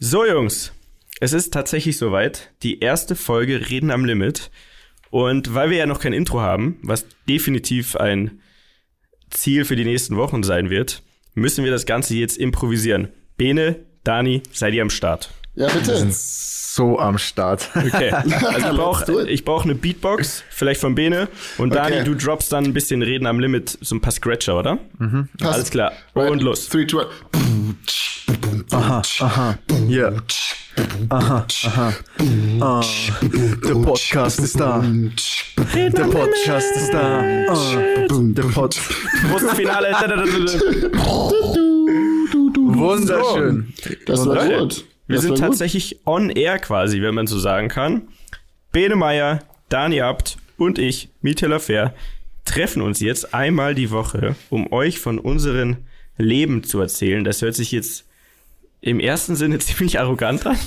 So, Jungs, es ist tatsächlich soweit. Die erste Folge Reden am Limit. Und weil wir ja noch kein Intro haben, was definitiv ein Ziel für die nächsten Wochen sein wird, müssen wir das Ganze jetzt improvisieren. Bene, Dani, seid ihr am Start? Ja, bitte. So am Start. Okay. Also ich brauche brauch eine Beatbox, vielleicht von Bene. Und Dani, Okay. du droppst dann ein bisschen Reden am Limit, so ein paar Scratcher, oder? Passt. Alles klar. Right. Und los. Three, two, one. Aha, aha, yeah. Aha, aha. Ah, der Podcast ist da. Der Podcast ist da. Ah, der Pod. Großes Finale. Wunderschön. Das war gut. Wir Das sind war gut. tatsächlich on air quasi, wenn man so sagen kann. Bene Meyer, Dani Abt und ich, Mietela Fair, treffen uns jetzt einmal die Woche, um euch von unseren Leben zu erzählen. Das hört sich jetzt im ersten Sinne ziemlich arrogant an.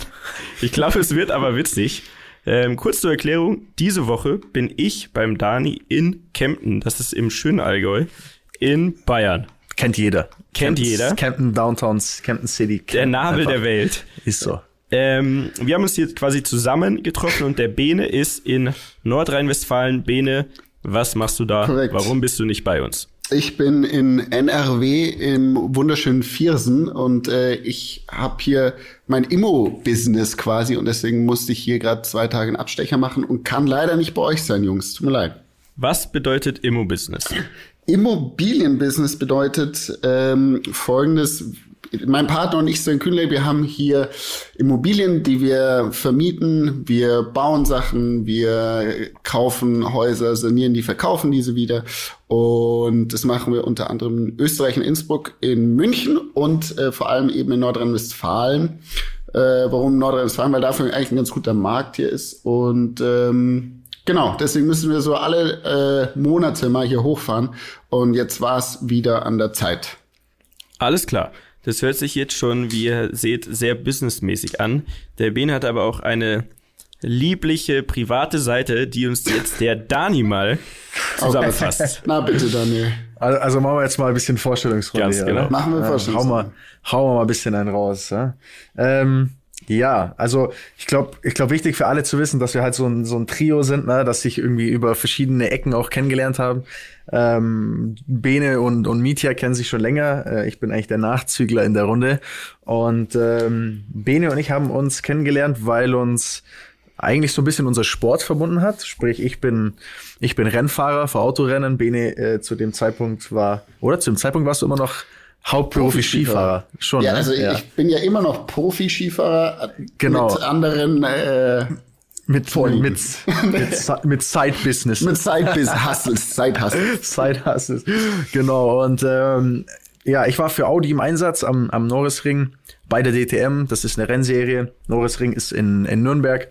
Ich glaube, es wird aber witzig. Ähm, kurz zur Erklärung, diese Woche bin ich beim Dani in Kempten, das ist im schönen Allgäu, in Bayern. Kennt jeder. Kennt jeder. Camden Downtowns, Camden City. Der Nabel der Welt. Ist so. Ähm, wir haben uns hier quasi zusammen getroffen und der Bene ist in Nordrhein-Westfalen. Bene, was machst du da? Korrekt. Warum bist du nicht bei uns? Ich bin in NRW im wunderschönen Viersen und äh, ich habe hier mein Immo-Business quasi und deswegen musste ich hier gerade zwei Tage einen Abstecher machen und kann leider nicht bei euch sein, Jungs. Tut mir leid. Was bedeutet Immo-Business? Immobilienbusiness bedeutet ähm, folgendes. Mein Partner und ich, Sven Kühnle, wir haben hier Immobilien, die wir vermieten. Wir bauen Sachen, wir kaufen Häuser, sanieren die, verkaufen diese wieder. Und das machen wir unter anderem in Österreich, in Innsbruck, in München und äh, vor allem eben in Nordrhein-Westfalen. Äh, warum Nordrhein-Westfalen? Weil dafür eigentlich ein ganz guter Markt hier ist. Und ähm, Genau, deswegen müssen wir so alle äh, Monate mal hier hochfahren. Und jetzt war es wieder an der Zeit. Alles klar. Das hört sich jetzt schon, wie ihr seht, sehr businessmäßig an. Der Bene hat aber auch eine liebliche private Seite, die uns jetzt der Dani mal zusammenfasst. Na bitte, Daniel. Also, also machen wir jetzt mal ein bisschen Vorstellungsrunde. Ganz hier, genau. oder? Machen wir Ja, Vorstellungsrunde. Hauen wir, hauen wir mal ein bisschen einen raus. Ja, ähm, ja also ich glaube, ich glaub, wichtig für alle zu wissen, dass wir halt so ein, so ein Trio sind, ne, dass sich irgendwie über verschiedene Ecken auch kennengelernt haben. Ähm, Bene und, und Mitya kennen sich schon länger. Äh, ich bin eigentlich der Nachzügler in der Runde. Und ähm, Bene und ich haben uns kennengelernt, weil uns eigentlich so ein bisschen unser Sport verbunden hat. Sprich, ich bin, ich bin Rennfahrer für Autorennen. Bene äh, zu dem Zeitpunkt war, oder zu dem Zeitpunkt warst du immer noch Hauptberuflich Skifahrer. Schon, Ja, ne? also ich bin ja immer noch Profi-Skifahrer Genau. mit anderen äh, mit, Vorlieben. mit, mit, mit Side-Business. mit Side-Hustles, Side-Hustles. Side-Hustles. Genau. Und ähm, ja, ich war für Audi im Einsatz am, am Norrisring bei der DTM. Das ist eine Rennserie. Norrisring ist in, in Nürnberg.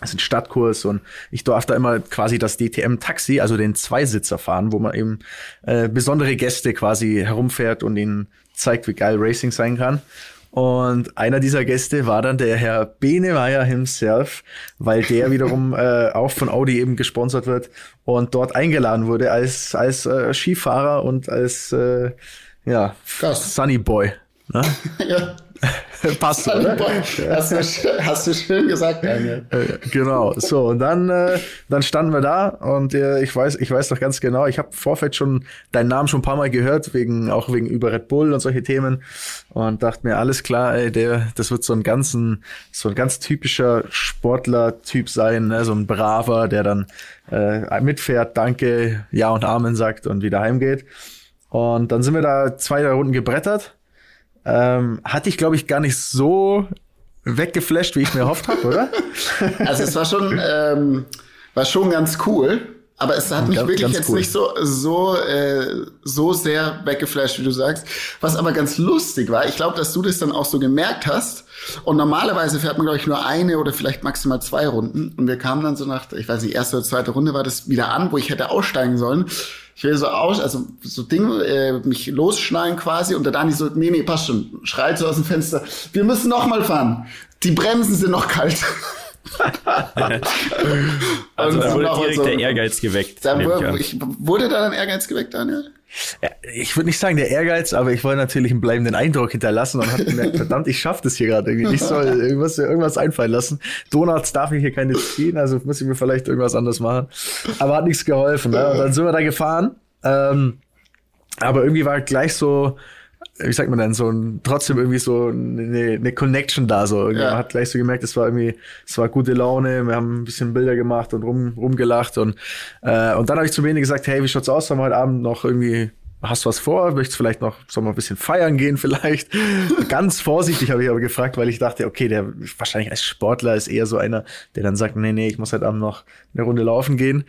Das ist ein Stadtkurs und ich darf da immer quasi das DTM-Taxi, also den Zweisitzer fahren, wo man eben äh, besondere Gäste quasi herumfährt und ihnen zeigt, wie geil Racing sein kann. Und einer dieser Gäste war dann der Herr Benemeyer himself, weil der wiederum äh, auch von Audi eben gesponsert wird und dort eingeladen wurde als, als äh, Skifahrer und als äh, ja, Krass. Sunny Boy. Ne? ja. Passt, oder? Hast du, schön- hast du schön gesagt, Daniel. Äh, genau. So und dann, äh, dann standen wir da und äh, ich weiß, ich weiß doch ganz genau. Ich habe im Vorfeld schon deinen Namen schon ein paar Mal gehört wegen auch wegen über Red Bull und solche Themen und dachte mir alles klar, ey, der, das wird so ein ganzen, so ein ganz typischer Sportler-Typ sein, ne? so ein braver, der dann äh, mitfährt, Danke, Ja und Amen sagt und wieder heimgeht. Und dann sind wir da zwei drei Runden gebrettert. Ähm, hatte ich, glaube ich, gar nicht so weggeflasht, wie ich mir erhofft habe, oder? Also es war schon, ähm, war schon ganz cool, aber es hat mich Ganz- wirklich ganz jetzt cool. nicht so so äh, so sehr weggeflasht, wie du sagst. Was aber ganz lustig war, ich glaube, dass du das dann auch so gemerkt hast. Und normalerweise fährt man glaube ich nur eine oder vielleicht maximal zwei Runden. Und wir kamen dann so nach, ich weiß nicht, erste oder zweite Runde war das wieder an, wo ich hätte aussteigen sollen. Ich will so aus, also so Ding, äh, mich losschneiden quasi und der Dani so, nee, nee, passt schon, schreit so aus dem Fenster, wir müssen noch mal fahren. Die Bremsen sind noch kalt. also da wurde direkt so- der Ehrgeiz geweckt. Da ich wurde, ich, wurde da ein Ehrgeiz geweckt, Daniel? Ja, ich würde nicht sagen der Ehrgeiz, aber ich wollte natürlich einen bleibenden Eindruck hinterlassen und habe gemerkt, verdammt, ich schaffe das hier gerade irgendwie. Ich soll irgendwas, irgendwas einfallen lassen. Donuts darf ich hier keine ziehen, also muss ich mir vielleicht irgendwas anderes machen. Aber hat nichts geholfen. Ne? Und dann sind wir da gefahren. Ähm, aber irgendwie war gleich so, wie sagt man denn, so ein, trotzdem irgendwie so eine, eine Connection da. So. Ja. Man hat gleich so gemerkt, es war irgendwie, es war gute Laune, wir haben ein bisschen Bilder gemacht und rum, rumgelacht. Und, äh, und dann habe ich zu Bene gesagt, hey, wie schaut's aus? Sollen wir heute Abend noch irgendwie, hast du was vor? Möchtest vielleicht noch, sollen wir ein bisschen feiern gehen vielleicht? Ganz vorsichtig habe ich aber gefragt, weil ich dachte, okay, der wahrscheinlich als Sportler ist eher so einer, der dann sagt, nee, nee, ich muss heute Abend noch eine Runde laufen gehen.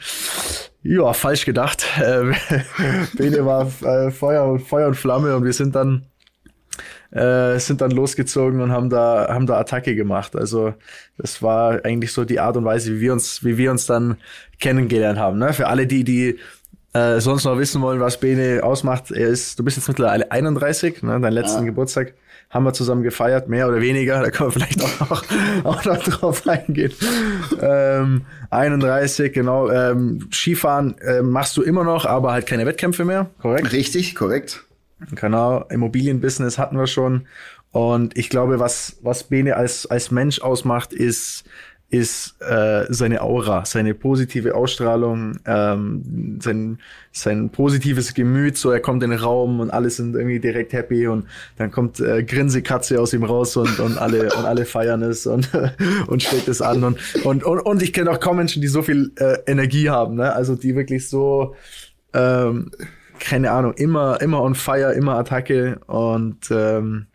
Ja, falsch gedacht. Äh, Bene war äh, Feuer, und Feuer und Flamme und wir sind dann äh, sind dann losgezogen und haben da haben da Attacke gemacht. Also das war eigentlich so die Art und Weise, wie wir uns wie wir uns dann kennengelernt haben. Ne? Für alle die die äh, sonst noch wissen wollen, was Bene ausmacht, er ist, du bist jetzt mittlerweile 31, ne? dein letzten Ja. Geburtstag haben wir zusammen gefeiert, mehr oder weniger, da können wir vielleicht auch noch, auch noch drauf eingehen. Ähm, 31, genau. Ähm, Skifahren äh, machst du immer noch, aber halt keine Wettkämpfe mehr, korrekt? Richtig, korrekt. Genau, Immobilienbusiness hatten wir schon. Und ich glaube, was, was Bene als, als Mensch ausmacht, ist, ist äh, seine Aura, seine positive Ausstrahlung, ähm, sein, sein positives Gemüt. So, er kommt in den Raum und alle sind irgendwie direkt happy und dann kommt äh, Grinsekatze aus ihm raus und, und alle und alle feiern es und und steckt es an und und und, und ich kenne auch kaum Menschen, die so viel äh, Energie haben, ne? Also die wirklich so ähm, keine Ahnung, immer, immer on fire, immer Attacke und ähm,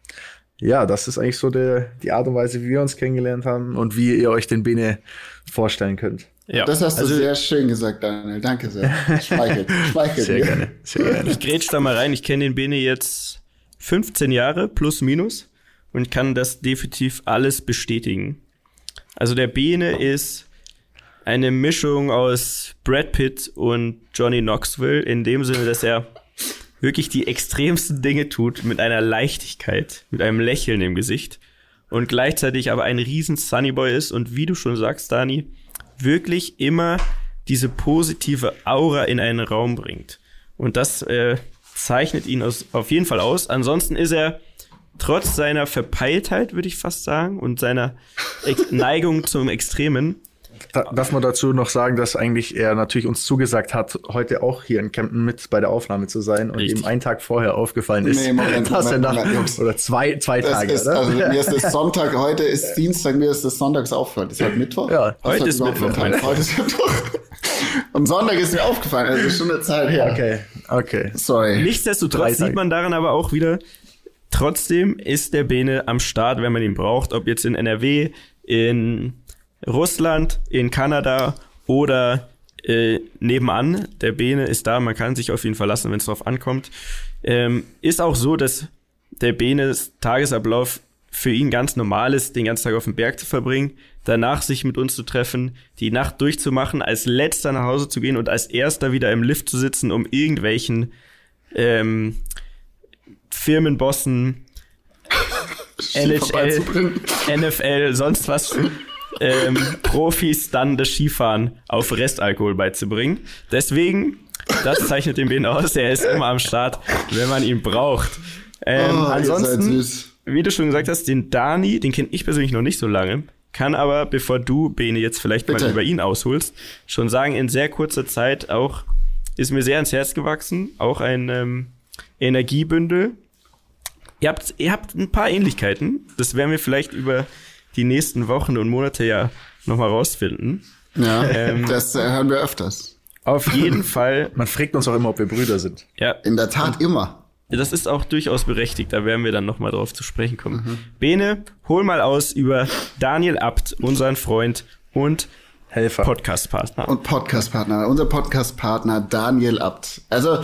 ja, das ist eigentlich so der, die Art und Weise, wie wir uns kennengelernt haben und wie ihr euch den Bene vorstellen könnt. Ja. Das hast du also, sehr schön gesagt, Daniel. Danke sehr. Schmeichelt. Schmeichelt Sehr mir. gerne, sehr gerne. Ich grätsch da mal rein. Ich kenne den Bene jetzt 15 Jahre plus minus und kann das definitiv alles bestätigen. Also der Bene ist eine Mischung aus Brad Pitt und Johnny Knoxville in dem Sinne, dass er wirklich die extremsten Dinge tut mit einer Leichtigkeit, mit einem Lächeln im Gesicht und gleichzeitig aber ein riesen Sunnyboy ist und wie du schon sagst, Dani, wirklich immer diese positive Aura in einen Raum bringt. Und das äh, zeichnet ihn aus, auf jeden Fall aus. Ansonsten ist er trotz seiner Verpeiltheit, würde ich fast sagen, und seiner Neigung zum Extremen, Da, darf man dazu noch sagen, dass eigentlich er natürlich uns zugesagt hat, heute auch hier in Camden mit bei der Aufnahme zu sein und Richtig. ihm einen Tag vorher aufgefallen ist, Nee, Moment, dass er Moment, nach, Moment, Jungs. oder zwei, zwei Das Tage, ist, oder? also mir ist das Sonntag, heute ist Dienstag, mir ist das Sonntags aufgefallen. Ist heute Mittwoch? Ja, heute ist Mittwoch? Heute ist Mittwoch. Und Sonntag ist mir aufgefallen, also schon eine Zeit her. okay, okay. Sorry. Nichtsdestotrotz sieht man daran aber auch wieder, trotzdem ist der Bene am Start, wenn man ihn braucht, ob jetzt in NRW, in Russland, in Kanada oder äh, nebenan. Der Bene ist da, man kann sich auf ihn verlassen, wenn es drauf ankommt. Ähm, ist auch so, dass der Benes Tagesablauf für ihn ganz normal ist, den ganzen Tag auf dem Berg zu verbringen, danach sich mit uns zu treffen, die Nacht durchzumachen, als letzter nach Hause zu gehen und als erster wieder im Lift zu sitzen, um irgendwelchen ähm, Firmenbossen, NHL. NFL, sonst was ähm, Profis dann das Skifahren auf Restalkohol beizubringen. Deswegen, das zeichnet den Ben aus, er ist immer am Start, wenn man ihn braucht. Ähm, Oh, ansonsten, wie du schon gesagt hast, den Dani, den kenne ich persönlich noch nicht so lange, kann aber, bevor du, Bene, jetzt vielleicht Bitte. mal über ihn ausholst, schon sagen, in sehr kurzer Zeit auch, ist mir sehr ans Herz gewachsen, auch ein ähm, Energiebündel. Ihr habt, ihr habt ein paar Ähnlichkeiten, das werden wir vielleicht über die nächsten Wochen und Monate ja nochmal rausfinden. Ja, Ähm, das hören wir öfters. Auf jeden Fall, Man fragt uns auch immer, ob wir Brüder sind. ja, In der Tat immer. das ist auch durchaus berechtigt, da werden wir dann nochmal drauf zu sprechen kommen. Bene, hol mal aus über Daniel Abt, unseren Freund und Helfer. Podcast-Partner. Und Podcastpartner, unser Podcastpartner Daniel Abt. Also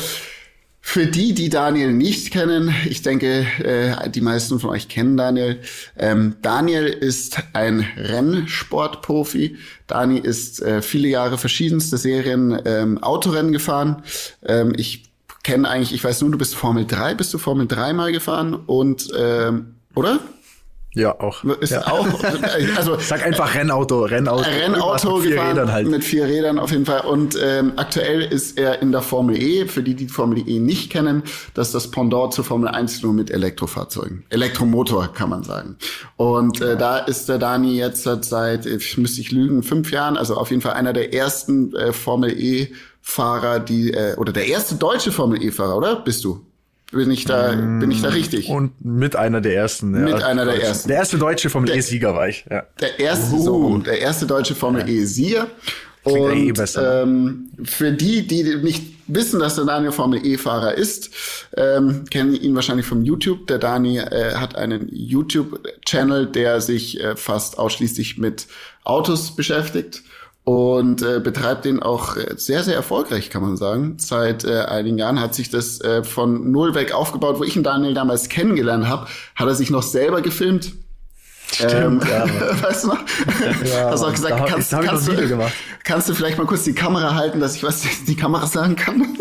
für die, die Daniel nicht kennen, ich denke, äh, die meisten von euch kennen Daniel. Ähm, Daniel ist ein Rennsportprofi. Dani ist äh, viele Jahre verschiedenste Serien ähm, Autorennen gefahren. Ähm, ich kenne eigentlich, ich weiß nur, du bist Formel 3, bist du Formel 3 mal gefahren und ähm, oder? Ja, auch. Ist ja. auch, also Sag einfach Rennauto, Rennauto. Rennauto mit vier gefahren, Rädern halt. mit vier Rädern auf jeden Fall. Und ähm, aktuell ist er in der Formel E. Für die, die die Formel E nicht kennen, das ist das Pendant zur Formel 1 nur mit Elektrofahrzeugen. Elektromotor kann man sagen. Und äh, da ist der Dani jetzt seit, ich müsste ich lügen, fünf Jahren, also auf jeden Fall einer der ersten äh, Formel E. Fahrer, die äh, oder der erste deutsche Formel E-Fahrer, oder? Bist du? Bin ich da, bin ich da richtig? Und mit einer der ersten. ja. Mit einer der ersten. Der erste Deutsche vom E-Sieger war ich. Ja. Der erste, so rum, der erste deutsche Formel E-Sieger. Klingt eh Und besser. ähm, für die, die nicht wissen, dass der Daniel Formel E-Fahrer ist, ähm, kennen ihn wahrscheinlich vom YouTube. Der Dani äh, hat einen YouTube-Channel, der sich äh, fast ausschließlich mit Autos beschäftigt und äh, betreibt den auch äh, sehr, sehr erfolgreich, kann man sagen. Seit äh, einigen Jahren hat sich das äh, von null weg aufgebaut. Wo ich den Daniel damals kennengelernt habe, hat er sich noch selber gefilmt. ähm, ja, weißt du noch? Ja, Hast auch gesagt, da kannst, kannst, ein du, kannst du vielleicht mal kurz die Kamera halten, dass ich was die Kamera sagen kann?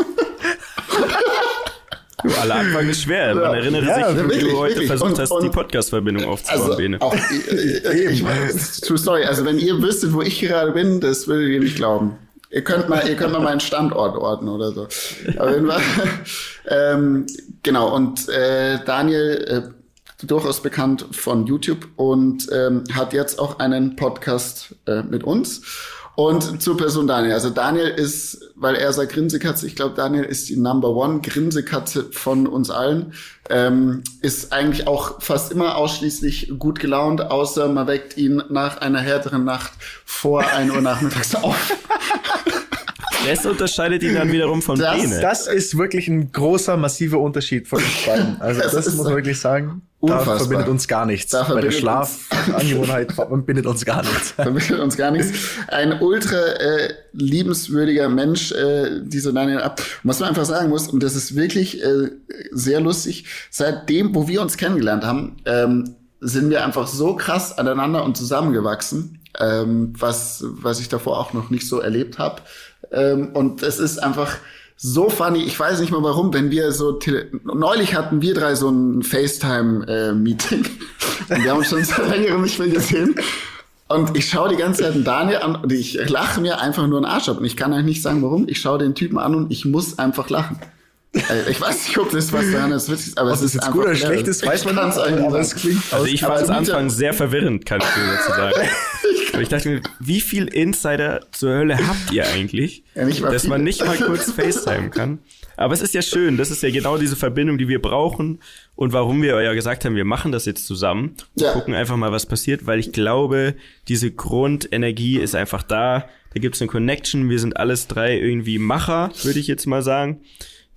Du, aller Anfang ist schwer. Man Ja. erinnere Ja, sich, wie wirklich, du heute wirklich. versucht Und- hast, und- die Podcast-Verbindung aufzubauen, Also Bene. auch weiß, true story. Also wenn ihr wüsstet, wo ich gerade bin, das würdet ihr nicht glauben. Ihr könnt mal, ihr könnt mal meinen Standort orten oder so. Auf jeden Fall. ähm, genau. Und äh, Daniel, äh, durchaus bekannt von YouTube und ähm, hat jetzt auch einen Podcast äh, mit uns. Und zur Person Daniel. Also Daniel ist, weil er sagt Grinsekatze, ich glaube, Daniel ist die Number One Grinsekatze von uns allen. Ähm, ist eigentlich auch fast immer ausschließlich gut gelaunt, außer man weckt ihn nach einer härteren Nacht vor 1 Uhr nachmittags auf. Das unterscheidet ihn dann wiederum von Das- Bene. Das ist wirklich ein großer, massiver Unterschied von uns beiden. Also Das das, muss man wirklich sagen. unfassbar. Da verbindet uns gar nichts. Da Bei der verbindet Schlafangewohnheit verbindet uns gar nichts. vermittelt uns gar nichts. Ein ultra äh, liebenswürdiger Mensch, äh, dieser Daniel Ab. Was man einfach sagen muss, und das ist wirklich äh, sehr lustig, seitdem, wo wir uns kennengelernt haben, ähm, sind wir einfach so krass aneinander und zusammengewachsen, ähm, was, was ich davor auch noch nicht so erlebt habe. Ähm, und es ist einfach so funny, ich weiß nicht mal warum, wenn wir so, neulich hatten wir drei so ein FaceTime-Meeting und wir haben uns schon seit längerem nicht mehr gesehen. Und ich schaue die ganze Zeit Daniel an und ich lache mir einfach nur einen Arsch ab. Und ich kann euch nicht sagen, warum. Ich schaue den Typen an und ich muss einfach lachen. Äh, Ich weiß nicht, ob das was daran ist, witzig ist, aber Ob es ist jetzt einfach gut oder schlecht ist, weiß man Ich nicht, nicht aber es klingt Also ich fand es Also Anfang sehr verwirrend, kann ich dir dazu sagen. Aber ich dachte mir, wie viel Insider zur Hölle habt ihr eigentlich, Ja, dass man viele. nicht mal kurz FaceTime kann? Aber es ist ja schön, das ist ja genau diese Verbindung, die wir brauchen und warum wir ja gesagt haben, wir machen das jetzt zusammen und Ja. gucken einfach mal, was passiert, weil ich glaube, diese Grundenergie ist einfach da. Da gibt es eine Connection. Wir sind alles drei irgendwie Macher, würde ich jetzt mal sagen,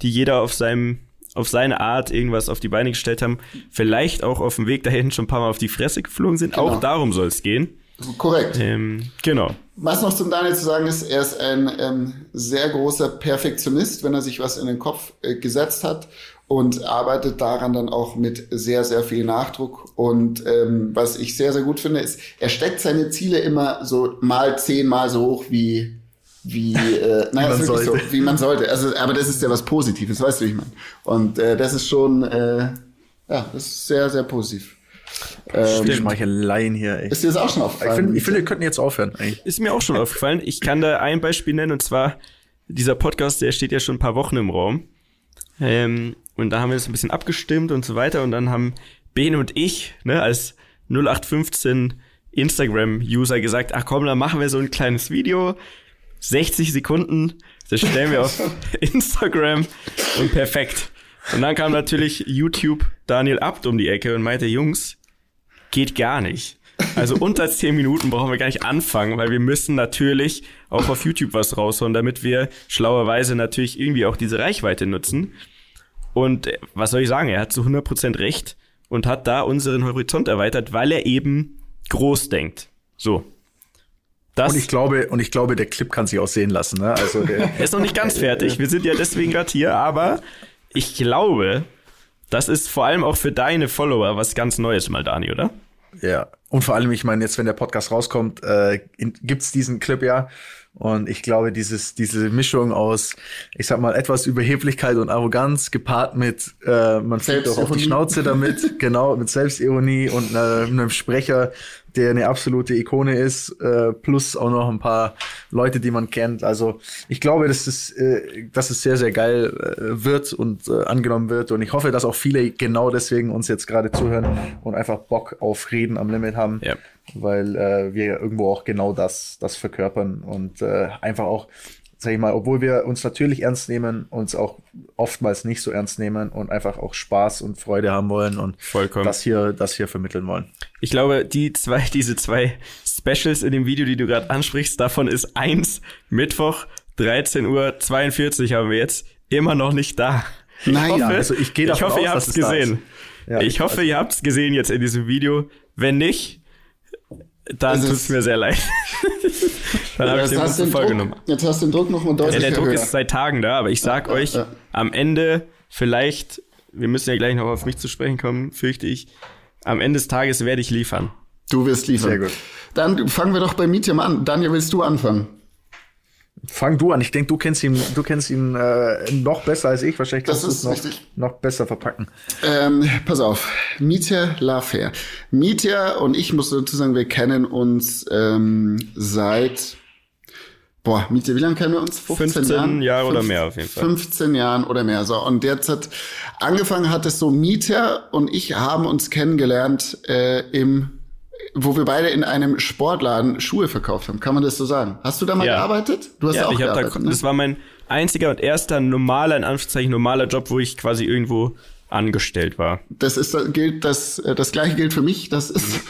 die jeder auf seinem auf seine Art irgendwas auf die Beine gestellt haben, vielleicht auch auf dem Weg dahin schon ein paar Mal auf die Fresse geflogen sind. Genau. Auch darum soll es gehen. Korrekt. Ähm, genau. Was noch zum Daniel zu sagen ist, er ist ein ähm, sehr großer Perfektionist, wenn er sich was in den Kopf äh, gesetzt hat und arbeitet daran dann auch mit sehr, sehr viel Nachdruck. Und ähm, was ich sehr, sehr gut finde, ist, er steckt seine Ziele immer so mal zehnmal so hoch wie wie, äh, naja, man ist wirklich sollte. so, wie man sollte. Also, aber das ist ja was Positives, weißt du, wie ich meine. Und äh, das ist schon, äh, ja, das ist sehr, sehr positiv. Ähm, Die Schmeicheleien hier, ey. ist dir das auch schon Ich aufgefallen? finde, ich finde, wir könnten jetzt aufhören, eigentlich. Ist mir auch schon aufgefallen. Ich kann da ein Beispiel nennen und zwar dieser Podcast, der steht ja schon ein paar Wochen im Raum. Ähm, und da haben wir das ein bisschen abgestimmt und so weiter und dann haben Bene und ich, ne, als 0815 Instagram-User gesagt, ach komm, dann machen wir so ein kleines Video, 60 Sekunden, das stellen wir auf Instagram und perfekt. Und dann kam natürlich YouTube Daniel Abt um die Ecke und meinte, Jungs, geht gar nicht. Also unter 10 Minuten brauchen wir gar nicht anfangen, weil wir müssen natürlich auch auf YouTube was raushauen, damit wir schlauerweise natürlich irgendwie auch diese Reichweite nutzen. Und äh, was soll ich sagen, er hat zu 100% recht und hat da unseren Horizont erweitert, weil er eben groß denkt. So. Das Und ich glaube, und ich glaube, der Clip kann sich auch sehen lassen, ne? Also, der, er ist noch nicht ganz fertig. Wir sind ja deswegen gerade hier, aber ich glaube, das ist vor allem auch für deine Follower was ganz Neues mal, Dani, oder? ja. und vor allem, ich meine, jetzt, wenn der Podcast rauskommt, äh, gibt's diesen Clip ja. Und ich glaube, dieses, diese Mischung aus, ich sag mal, etwas Überheblichkeit und Arroganz gepaart mit, äh, man fällt doch auf die Schnauze damit, genau, mit Selbstironie und äh, einem Sprecher, der eine absolute Ikone ist, äh, plus auch noch ein paar Leute, die man kennt. Also ich glaube, dass es, äh, dass es sehr, sehr geil äh, wird und äh, angenommen wird. Und ich hoffe, dass auch viele genau deswegen uns jetzt gerade zuhören und einfach Bock auf Reden am Limit haben. Ja. Weil äh, wir irgendwo auch genau das, das verkörpern und äh, einfach auch sag ich mal, obwohl wir uns natürlich ernst nehmen, uns auch oftmals nicht so ernst nehmen und einfach auch Spaß und Freude haben wollen und Vollkommen. das hier, das hier vermitteln wollen. Ich glaube, die zwei, diese zwei Specials in dem Video, die du gerade ansprichst, davon ist eins Mittwoch 13 Uhr 42 haben wir jetzt immer noch nicht da. Nein, ich hoffe, also ich gehe davon Ich hoffe, aus, ihr habt es gesehen. Ja, ich hoffe, ihr habt es gesehen jetzt in diesem Video. Wenn nicht, dann tut es mir sehr leid. dann habe ich den Druck, vollgenommen. Jetzt hast du den Druck nochmal deutlich ja, Der Druck höher. ist seit Tagen da, aber ich sag ja, euch, ja. am Ende vielleicht, wir müssen ja gleich noch auf mich zu sprechen kommen, fürchte ich, am Ende des Tages werde ich liefern. Du wirst liefern. Sehr gut. Dann fangen wir doch bei Mietjam an. Daniel, willst du anfangen? Fang du an. Ich denke, du kennst ihn, du kennst ihn äh, noch besser als ich. Wahrscheinlich kannst du es noch, noch besser verpacken. Ähm, pass auf. Mietja Lafer. Mietja und ich muss dazu sagen, wir kennen uns ähm, seit Boah, Mietja, wie lange kennen wir uns? 15, 15 Jahren? Jahre 15, oder mehr auf jeden Fall. 15 Jahren oder mehr. So, und jetzt hat angefangen hat es so, Mieter und ich haben uns kennengelernt äh, im wo wir beide in einem Sportladen Schuhe verkauft haben. Kann man das so sagen? Hast du da mal ja. gearbeitet? Du hast ja, auch ich gearbeitet. Da, ne? Das war mein einziger und erster normaler, in Anführungszeichen normaler Job, wo ich quasi irgendwo angestellt war. Das ist gilt das äh, das gleiche gilt für mich. Das ist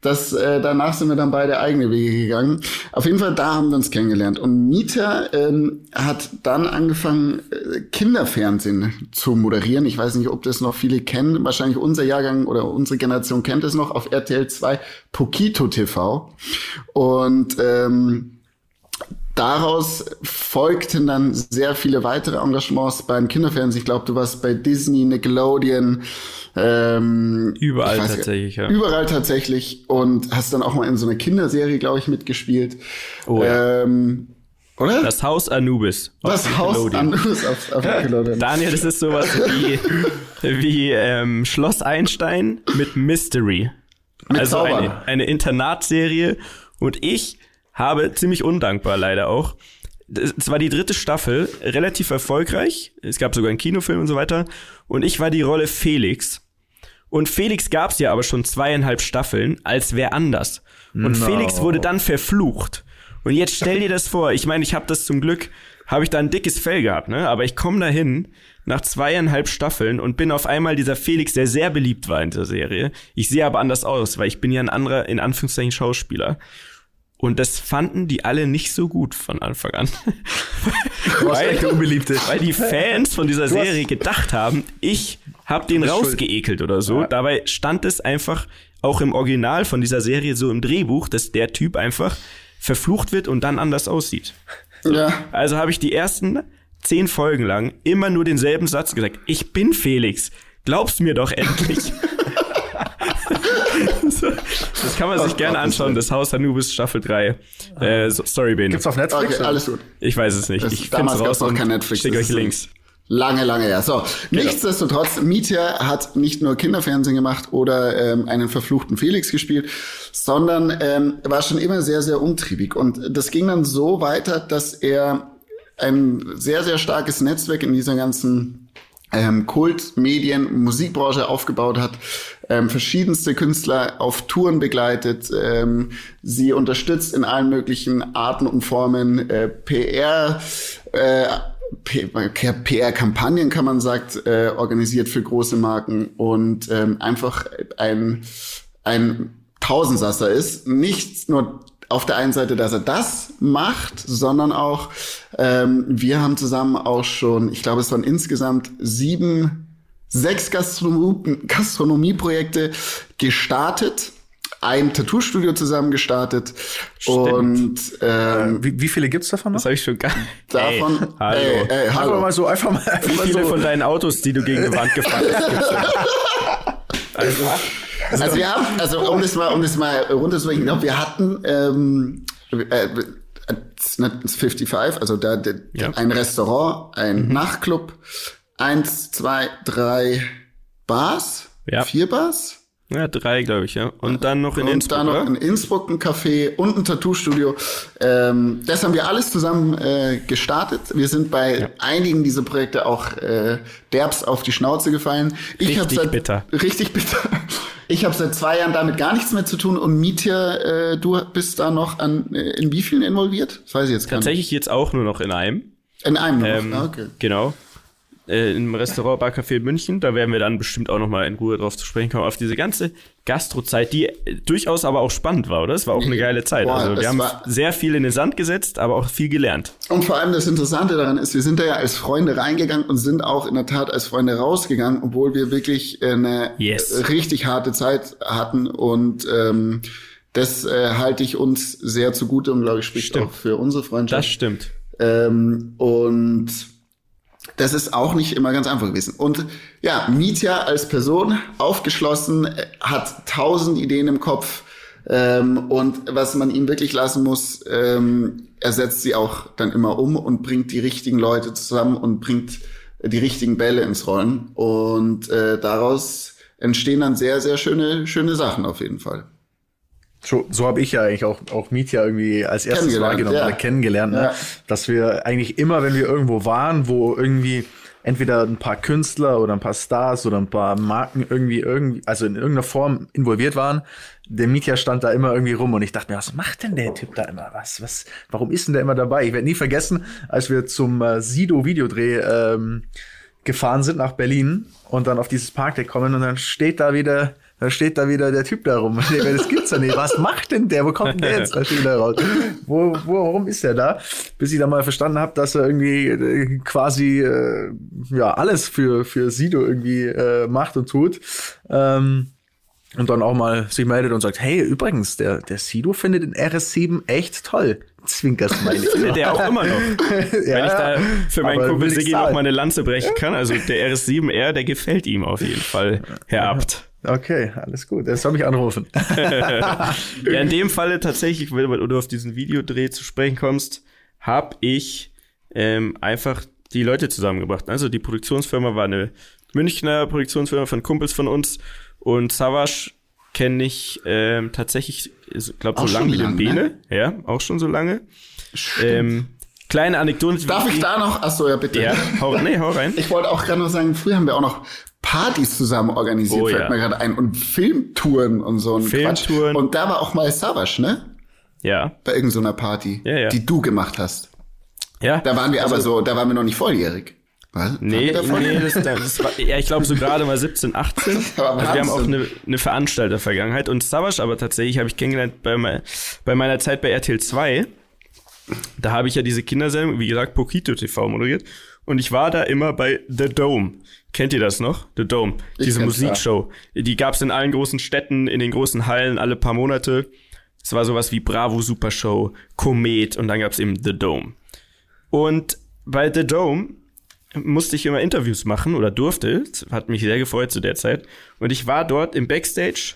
das, äh, danach sind wir dann beide eigene Wege gegangen. Auf jeden Fall, da haben wir uns kennengelernt. Und Mieter ähm, hat dann angefangen, äh, Kinderfernsehen zu moderieren. Ich weiß nicht, ob das noch viele kennen. Wahrscheinlich unser Jahrgang oder unsere Generation kennt es noch auf RTL 2 Pokito TV. Und ähm, daraus folgten dann sehr viele weitere Engagements beim Kinderfernsehen. Ich glaube, du warst bei Disney, Nickelodeon. Ähm, überall tatsächlich, ja. Überall tatsächlich. Und hast dann auch mal in so einer Kinderserie, glaube ich, mitgespielt. Oh, ja. ähm, oder? Das Haus Anubis. Das Haus Anubis auf, auf Nickelodeon. Daniel, das ist sowas wie, wie ähm, Schloss Einstein mit Mystery. Mit also eine, eine Internatserie. Und ich habe ziemlich undankbar leider auch. Es war die dritte Staffel, relativ erfolgreich. Es gab sogar einen Kinofilm und so weiter. Und ich war die Rolle Felix. Und Felix gab's ja aber schon zweieinhalb Staffeln als wer anders. Und no. Felix wurde dann verflucht. Und jetzt stell dir das vor. Ich meine, ich habe das zum Glück, habe ich da ein dickes Fell gehabt, ne? Aber ich komme dahin nach zweieinhalb Staffeln und bin auf einmal dieser Felix, der sehr beliebt war in der Serie. Ich sehe aber anders aus, weil ich bin ja ein anderer, in Anführungszeichen, Schauspieler. Und das fanden die alle nicht so gut von Anfang an. weil, weil die Fans von dieser Serie gedacht haben, ich hab den rausgeekelt oder so. Ja. Dabei stand es einfach auch im Original von dieser Serie so im Drehbuch, dass der Typ einfach verflucht wird und dann anders aussieht. So. Ja. Also habe ich die ersten zehn Folgen lang immer nur denselben Satz gesagt. Ich bin Felix. Glaub's mir doch endlich. das kann man sich gerne anschauen, das Haus Anubis Staffel 3. Äh, Story Bane. Gibt's auf Netflix? Okay, alles gut. Ich weiß es nicht. Das, ich damals raus noch kein Netflix. Schick euch Links. Lange, lange her. So, genau. nichtsdestotrotz, Mietja hat nicht nur Kinderfernsehen gemacht oder ähm, einen verfluchten Felix gespielt, sondern ähm, war schon immer sehr, sehr umtriebig. Und das ging dann so weiter, dass er ein sehr, sehr starkes Netzwerk in dieser ganzen ähm, Kult, Medien, Musikbranche aufgebaut hat, ähm, verschiedenste Künstler auf Touren begleitet, ähm, sie unterstützt in allen möglichen Arten und Formen, äh, PR, äh, PR-Kampagnen kann man sagt, äh, organisiert für große Marken und ähm, einfach ein, ein Tausendsasser ist. Nicht nur auf der einen Seite, dass er das macht, sondern auch, ähm, wir haben zusammen auch schon, ich glaube, es waren insgesamt sieben, sechs Gastronomie, Gastronomieprojekte gestartet ein Tattoo-Studio zusammen gestartet. Stimmt. Und ähm, äh, wie, wie viele gibt's davon noch? Das habe ich schon gar Davon, ey, hallo. Ey, ey, hallo. Einfach mal so, einfach mal. Einfach wie viele so. von deinen Autos, die du gegen die Wand gefahren hast? Also, Also wir haben, also um das mal, um das mal runterzubringen, ich glaube, wir hatten ähm, äh, 55, also da, da Ja. ein Restaurant, ein Nachtclub, eins, zwei, drei Bars, Ja. vier Bars. Ja, drei, glaube ich, ja. Und dann noch in und Innsbruck, dann noch in Innsbruck ein Café und ein Tattoo-Studio. Ähm, das haben wir alles zusammen äh, gestartet. Wir sind bei einigen dieser Projekte auch äh, derbst auf die Schnauze gefallen. Ich Richtig seit, bitter. Richtig bitter. Ich habe seit zwei Jahren damit gar nichts mehr zu tun. Und Mietja, äh, du bist da noch an äh, in wie vielen involviert? Das weiß ich jetzt gar nicht. Tatsächlich jetzt auch nur noch in einem. In einem noch. Ähm, Ah, okay. Genau. Äh, Im Restaurant Barcafé München, da werden wir dann bestimmt auch noch mal in Ruhe drauf zu sprechen kommen, auf diese ganze Gastrozeit, die durchaus aber auch spannend war, oder? Es war auch eine geile Zeit. Boah, also das wir haben sehr viel in den Sand gesetzt, aber auch viel gelernt. Und vor allem das Interessante daran ist, wir sind da ja als Freunde reingegangen und sind auch in der Tat als Freunde rausgegangen, obwohl wir wirklich äh, eine Yes. richtig harte Zeit hatten. Und ähm, das äh, halte ich uns sehr zugute und glaube ich spricht Stimmt. auch für unsere Das Freundschaft. stimmt. Ähm, und das ist auch nicht immer ganz einfach gewesen. Und ja, Mietja als Person, aufgeschlossen, äh, hat tausend Ideen im Kopf. Ähm, und was man ihm wirklich lassen muss, ähm, er setzt sie auch dann immer um und bringt die richtigen Leute zusammen und bringt die richtigen Bälle ins Rollen. Und äh, daraus entstehen dann sehr, sehr schöne, schöne Sachen auf jeden Fall. So, so habe ich ja eigentlich auch, auch Mietja irgendwie als erstes wahrgenommen ja. oder kennengelernt, ne? Ja. dass wir eigentlich immer, wenn wir irgendwo waren, wo irgendwie entweder ein paar Künstler oder ein paar Stars oder ein paar Marken irgendwie irgendwie, also in irgendeiner Form involviert waren, der Mietja stand da immer irgendwie rum und ich dachte mir, was macht denn der Typ da immer? Was, was, warum ist denn der immer dabei? Ich werde nie vergessen, als wir zum äh, Sido-Videodreh ähm, gefahren sind nach Berlin und dann auf dieses Parkdeck kommen und dann steht da wieder, da steht da wieder der Typ da rum. Ich denke, Das gibt's doch nicht. Was macht denn der? Wo kommt denn der jetzt wieder raus? Wo, wo, warum ist der da? Bis ich dann mal verstanden habe, dass er irgendwie äh, quasi äh, ja alles für für Sido irgendwie äh, macht und tut. Ähm, und dann auch mal sich meldet und sagt, hey, übrigens, der, der Sido findet den RS7 echt toll. Zwinkersmiley. Findet der auch immer noch. Wenn ich da für meinen Kumpel ich Siggi noch mal eine Lanze brechen kann, also der RS7R, der gefällt ihm auf jeden Fall, Herr Abt. Okay, alles gut. Er soll mich anrufen. Ja, in dem Falle tatsächlich, weil du auf diesen Videodreh zu sprechen kommst, habe ich ähm, einfach die Leute zusammengebracht. Also die Produktionsfirma war eine Münchner Produktionsfirma von Kumpels von uns und Savage kenne ich ähm, tatsächlich, ich glaube so lange wie lang, den ne? Bene. Ja, auch schon so lange. Ähm, kleine Anekdote. Darf ich da noch? Ach so, ja bitte. Ja, hau, nee, hau rein. Ich wollte auch gerade noch sagen, früher haben wir auch noch Partys zusammen organisiert, Oh, fällt ja. mir gerade ein. Und Filmtouren und so ein Filmtouren. Quatsch. Und da war auch mal Savage, ne? Ja, Bei irgendeiner Party, Ja, ja. die du gemacht hast. ja. Da waren wir aber so, da waren wir noch nicht volljährig. Was? Nee, nee, das, das war, ja, ich glaube so gerade mal 17, 18. Aber Also wir haben auch eine, eine Veranstaltervergangenheit. Und Savage aber tatsächlich habe ich kennengelernt bei, mei- bei meiner Zeit bei RTL 2. Da habe ich ja diese Kindersendung, wie gesagt, Pokito TV moderiert. Und ich war da immer bei The Dome. Kennt ihr das noch? The Dome. Ich diese Musikshow. Die gab's in allen großen Städten, in den großen Hallen, alle paar Monate. Es war sowas wie Bravo Super Show, Komet und dann gab's eben The Dome. Und bei The Dome musste ich immer Interviews machen oder durfte. Das hat mich sehr gefreut zu der Zeit. Und ich war dort im Backstage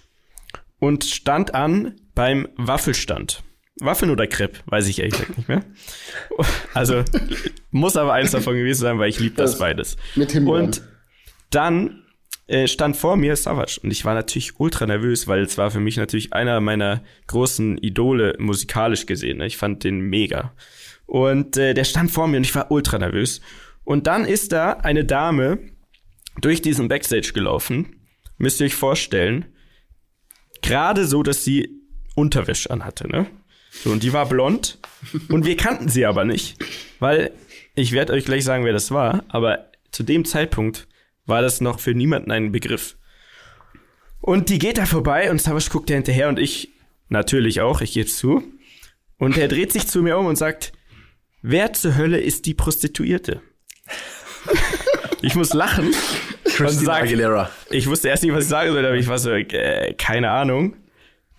und stand an beim Waffelstand. Waffeln oder Crepe, weiß ich ehrlich gesagt nicht mehr. Also muss aber eins davon gewesen sein, weil ich liebe das, Das beides. mit Himbeeren. Und dann äh, stand vor mir Savage und ich war natürlich ultra nervös, weil es war für mich natürlich einer meiner großen Idole musikalisch gesehen. Ne? Ich fand den mega. Und äh, der stand vor mir und ich war ultra nervös. Und dann ist da eine Dame durch diesen Backstage gelaufen. Müsst ihr euch vorstellen. Gerade so, dass sie Unterwäsche anhatte, ne? So, und die war blond. Und wir kannten sie aber nicht. Weil, ich werde euch gleich sagen, wer das war, aber zu dem Zeitpunkt war das noch für niemanden ein Begriff. Und die geht da vorbei und Savage guckt der hinterher und ich natürlich auch, ich gebe zu. Und er dreht sich zu mir um und sagt, wer zur Hölle ist die Prostituierte? ich muss lachen. und sag, Aguilera. ich wusste erst nicht, was ich sagen soll, aber ich war so, äh, keine Ahnung.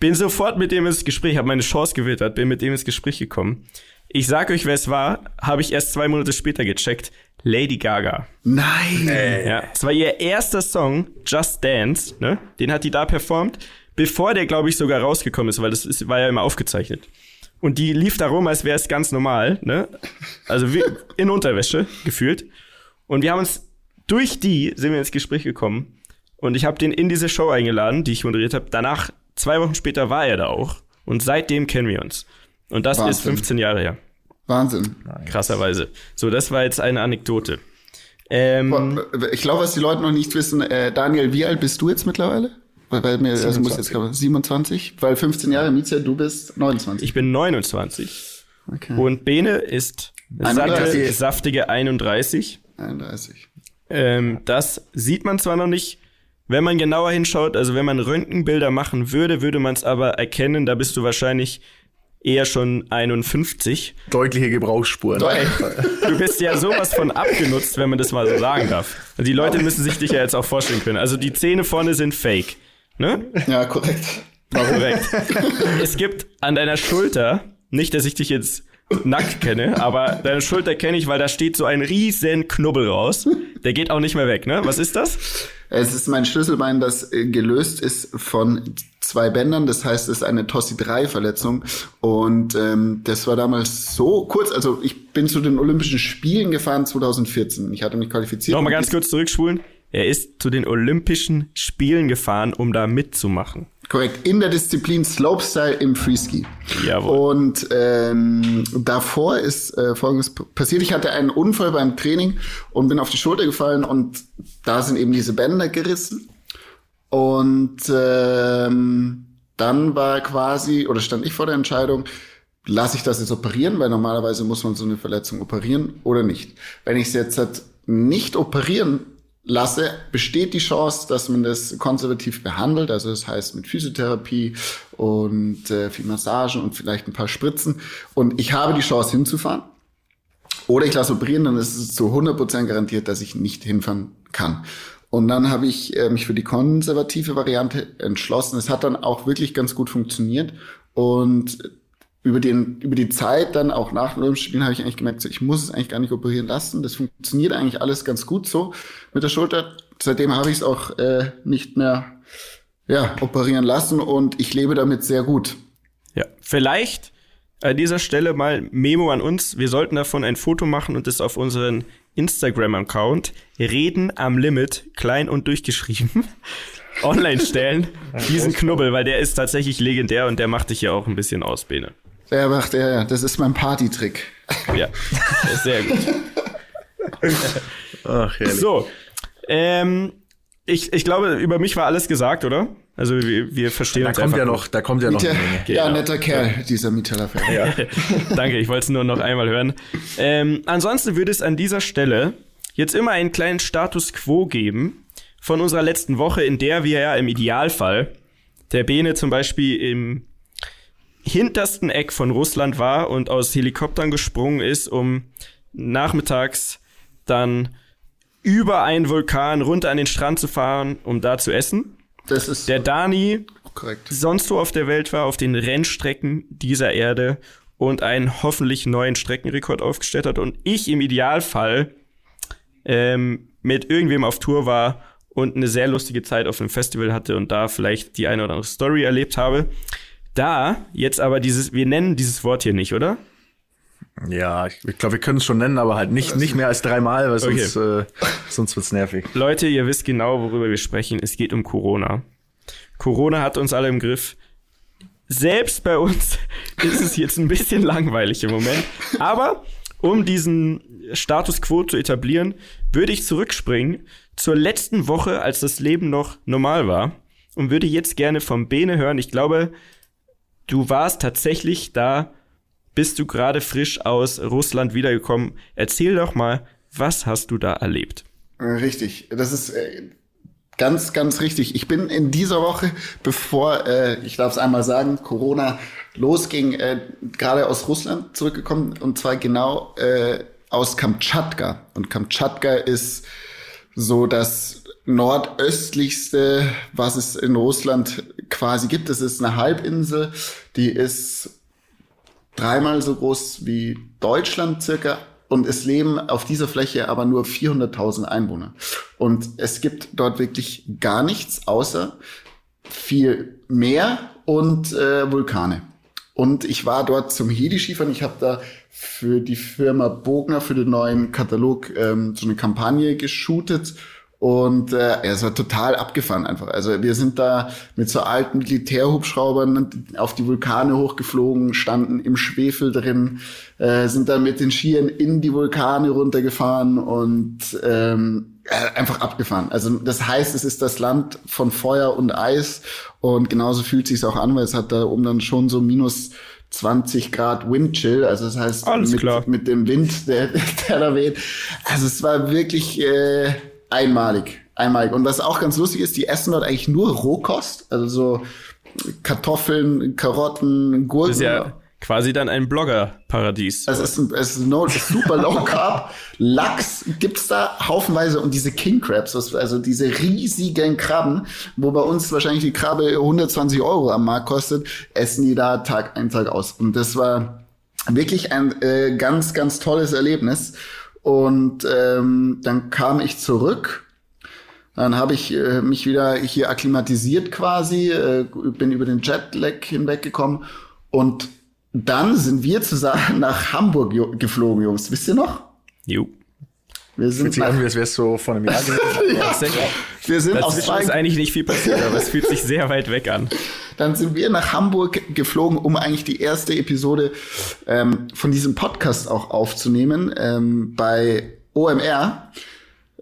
Bin sofort mit dem ins Gespräch, habe meine Chance gewittert, bin mit dem ins Gespräch gekommen. Ich sag euch, wer es war, habe ich erst zwei Monate später gecheckt. Lady Gaga. Nein. Ja, es war ihr erster Song, Just Dance, ne? Den hat die da performt, bevor der, glaube ich, sogar rausgekommen ist, weil das ist, war ja immer aufgezeichnet. Und die lief da rum, als wäre es ganz normal, ne? Also wie in Unterwäsche gefühlt. Und wir haben uns durch die sind wir ins Gespräch gekommen. Und ich habe den in diese Show eingeladen, die ich moderiert habe. Danach, zwei Wochen später, war er da auch. Und seitdem kennen wir uns. Und das ist Wahnsinn. 15 Jahre her. Wahnsinn. Krasserweise. So, das war jetzt eine Anekdote. Ähm, Ich glaube, was die Leute noch nicht wissen, äh, Daniel, wie alt bist du jetzt mittlerweile? Weil, weil mir, also muss jetzt glaube ich, 27, weil 15 Jahre, Mietja, du bist 29. ich bin 29. Okay. Und Bene ist satte, 31. saftige 31. 31. Ähm, das sieht man zwar noch nicht, wenn man genauer hinschaut, also wenn man Röntgenbilder machen würde, würde man es aber erkennen, da bist du wahrscheinlich eher schon 51. Deutliche Gebrauchsspuren. Du bist ja sowas von abgenutzt, wenn man das mal so sagen darf. Die Leute müssen sich dich ja jetzt auch vorstellen können. Also die Zähne vorne sind fake. Ne? Ja, korrekt. Korrekt. es gibt an deiner Schulter, nicht, dass ich dich jetzt nackt kenne, aber deine Schulter kenne ich, weil da steht so ein riesen Knubbel raus. Der geht auch nicht mehr weg, ne? Was ist das? Es ist mein Schlüsselbein, das äh, gelöst ist von zwei Bändern. Das heißt, es ist eine Tossi-3-Verletzung. Und ähm, das war damals so kurz. Also ich bin zu den Olympischen Spielen gefahren 2014. Ich hatte mich qualifiziert. Nochmal ganz kurz zurückspulen. Er ist zu den Olympischen Spielen gefahren, um da mitzumachen. Korrekt, in der Disziplin Slopestyle im Freeski. Jawohl. Und ähm, davor ist äh, Folgendes passiert. Ich hatte einen Unfall beim Training und bin auf die Schulter gefallen und da sind eben diese Bänder gerissen. Und ähm, dann war quasi, oder stand ich vor der Entscheidung, lasse ich das jetzt operieren, weil normalerweise muss man so eine Verletzung operieren oder nicht. Wenn ich es jetzt halt nicht operieren lasse, besteht die Chance, dass man das konservativ behandelt, also das heißt mit Physiotherapie und äh, viel Massagen und vielleicht ein paar Spritzen. Und ich habe die Chance hinzufahren. Oder ich lasse operieren, dann ist es zu 100% garantiert, dass ich nicht hinfahren kann. Und dann habe ich äh, mich für die konservative Variante entschlossen. Es hat dann auch wirklich ganz gut funktioniert. Und über, den, über die Zeit dann auch nach den Olympischen Spielen habe ich eigentlich gemerkt, so, ich muss es eigentlich gar nicht operieren lassen. Das funktioniert eigentlich alles ganz gut so mit der Schulter. Seitdem habe ich es auch äh, nicht mehr ja, operieren lassen und ich lebe damit sehr gut. Ja, vielleicht an dieser Stelle mal Memo an uns. Wir sollten davon ein Foto machen und das auf unseren Instagram-Account Reden am Limit, klein und durchgeschrieben, online stellen. Diesen Knubbel, weil der ist tatsächlich legendär und der macht dich ja auch ein bisschen aus, Bene. Der macht, ja, ja, das ist mein Partytrick. Ja, sehr gut. Ach, herrlich. So, ähm, ich, ich glaube, über mich war alles gesagt, oder? Also wir, wir verstehen Da uns kommt ja noch, da kommt ja noch Der, eine Menge. Ja, Genau. netter Kerl, dieser Mieter Ja. Danke, ich wollte es nur noch einmal hören. Ähm, ansonsten würde es an dieser Stelle jetzt immer einen kleinen Status quo geben von unserer letzten Woche, in der wir ja im Idealfall der Bene zum Beispiel im hintersten Eck von Russland war und aus Helikoptern gesprungen ist, um nachmittags dann über einen Vulkan runter an den Strand zu fahren, um da zu essen. Das ist Der Dani korrekt. sonst wo auf der Welt war, auf den Rennstrecken dieser Erde und einen hoffentlich neuen Streckenrekord aufgestellt hat und ich im Idealfall ähm, mit irgendwem auf Tour war und eine sehr lustige Zeit auf einem Festival hatte und da vielleicht die eine oder andere Story erlebt habe. Da jetzt aber dieses, wir nennen dieses Wort hier nicht, oder? Ja, ich, ich glaube, wir können es schon nennen, aber halt nicht, nicht mehr als dreimal, weil Okay. sonst, äh, sonst wird's nervig. Leute, ihr wisst genau, worüber wir sprechen. Es geht um Corona. Corona hat uns alle im Griff. Selbst bei uns ist es jetzt ein bisschen langweilig im Moment. Aber um diesen Status quo zu etablieren, würde ich zurückspringen zur letzten Woche, als das Leben noch normal war. Und würde jetzt gerne vom Bene hören. Ich glaube, du warst tatsächlich da, bist du gerade frisch aus Russland wiedergekommen. Erzähl doch mal, was hast du da erlebt? Richtig. Das ist äh, ganz, ganz richtig. Ich bin in dieser Woche, bevor, äh, ich darf es einmal sagen, Corona losging, äh, gerade aus Russland zurückgekommen und zwar genau aus Kamtschatka. Und Kamtschatka ist so das nordöstlichste, was es in Russland quasi gibt. Es ist eine Halbinsel, die ist dreimal so groß wie Deutschland circa und es leben auf dieser Fläche aber nur 400.000 Einwohner. Und es gibt dort wirklich gar nichts außer viel Meer und äh, Vulkane. Und ich war dort zum Heli-Skifahren. Ich habe da für die Firma Bogner für den neuen Katalog ähm, so eine Kampagne geshootet und äh, es war total abgefahren einfach. Also wir sind da mit so alten Militärhubschraubern auf die Vulkane hochgeflogen, standen im Schwefel drin, äh, sind da mit den Skiern in die Vulkane runtergefahren und ähm, äh, einfach abgefahren. Also das heißt, es ist das Land von Feuer und Eis und genauso fühlt sich auch an, weil es hat da oben dann schon so minus 20 Grad Windchill, also das heißt mit, mit dem Wind, der, der da weht. Also es war wirklich äh, einmalig, einmalig. Und was auch ganz lustig ist, die essen dort eigentlich nur Rohkost, also so Kartoffeln, Karotten, Gurken. Das ist ja quasi dann ein Blogger-Paradies. Es ist, ein, es ist no, super low carb. Lachs gibt's da haufenweise und diese King Crabs, also diese riesigen Krabben, wo bei uns wahrscheinlich die Krabbe 120 Euro am Markt kostet, essen die da Tag ein, Tag aus. Und das war wirklich ein äh, ganz, ganz tolles Erlebnis. Und ähm, dann kam ich zurück. Dann habe ich äh, mich wieder hier akklimatisiert quasi, äh, bin über den Jetlag hinweggekommen und dann sind wir zusammen nach Hamburg geflogen, Jungs. Wisst ihr noch? Jo. Wir Fühlt sind, sich an, wie als wäre es so von einem Jahr gewesen. ja, wir sind aus Dazwischen ist zwei, eigentlich nicht viel passiert, aber es fühlt sich sehr weit weg an. dann sind wir nach Hamburg geflogen, um eigentlich die erste Episode ähm, von diesem Podcast auch aufzunehmen ähm, bei OMR,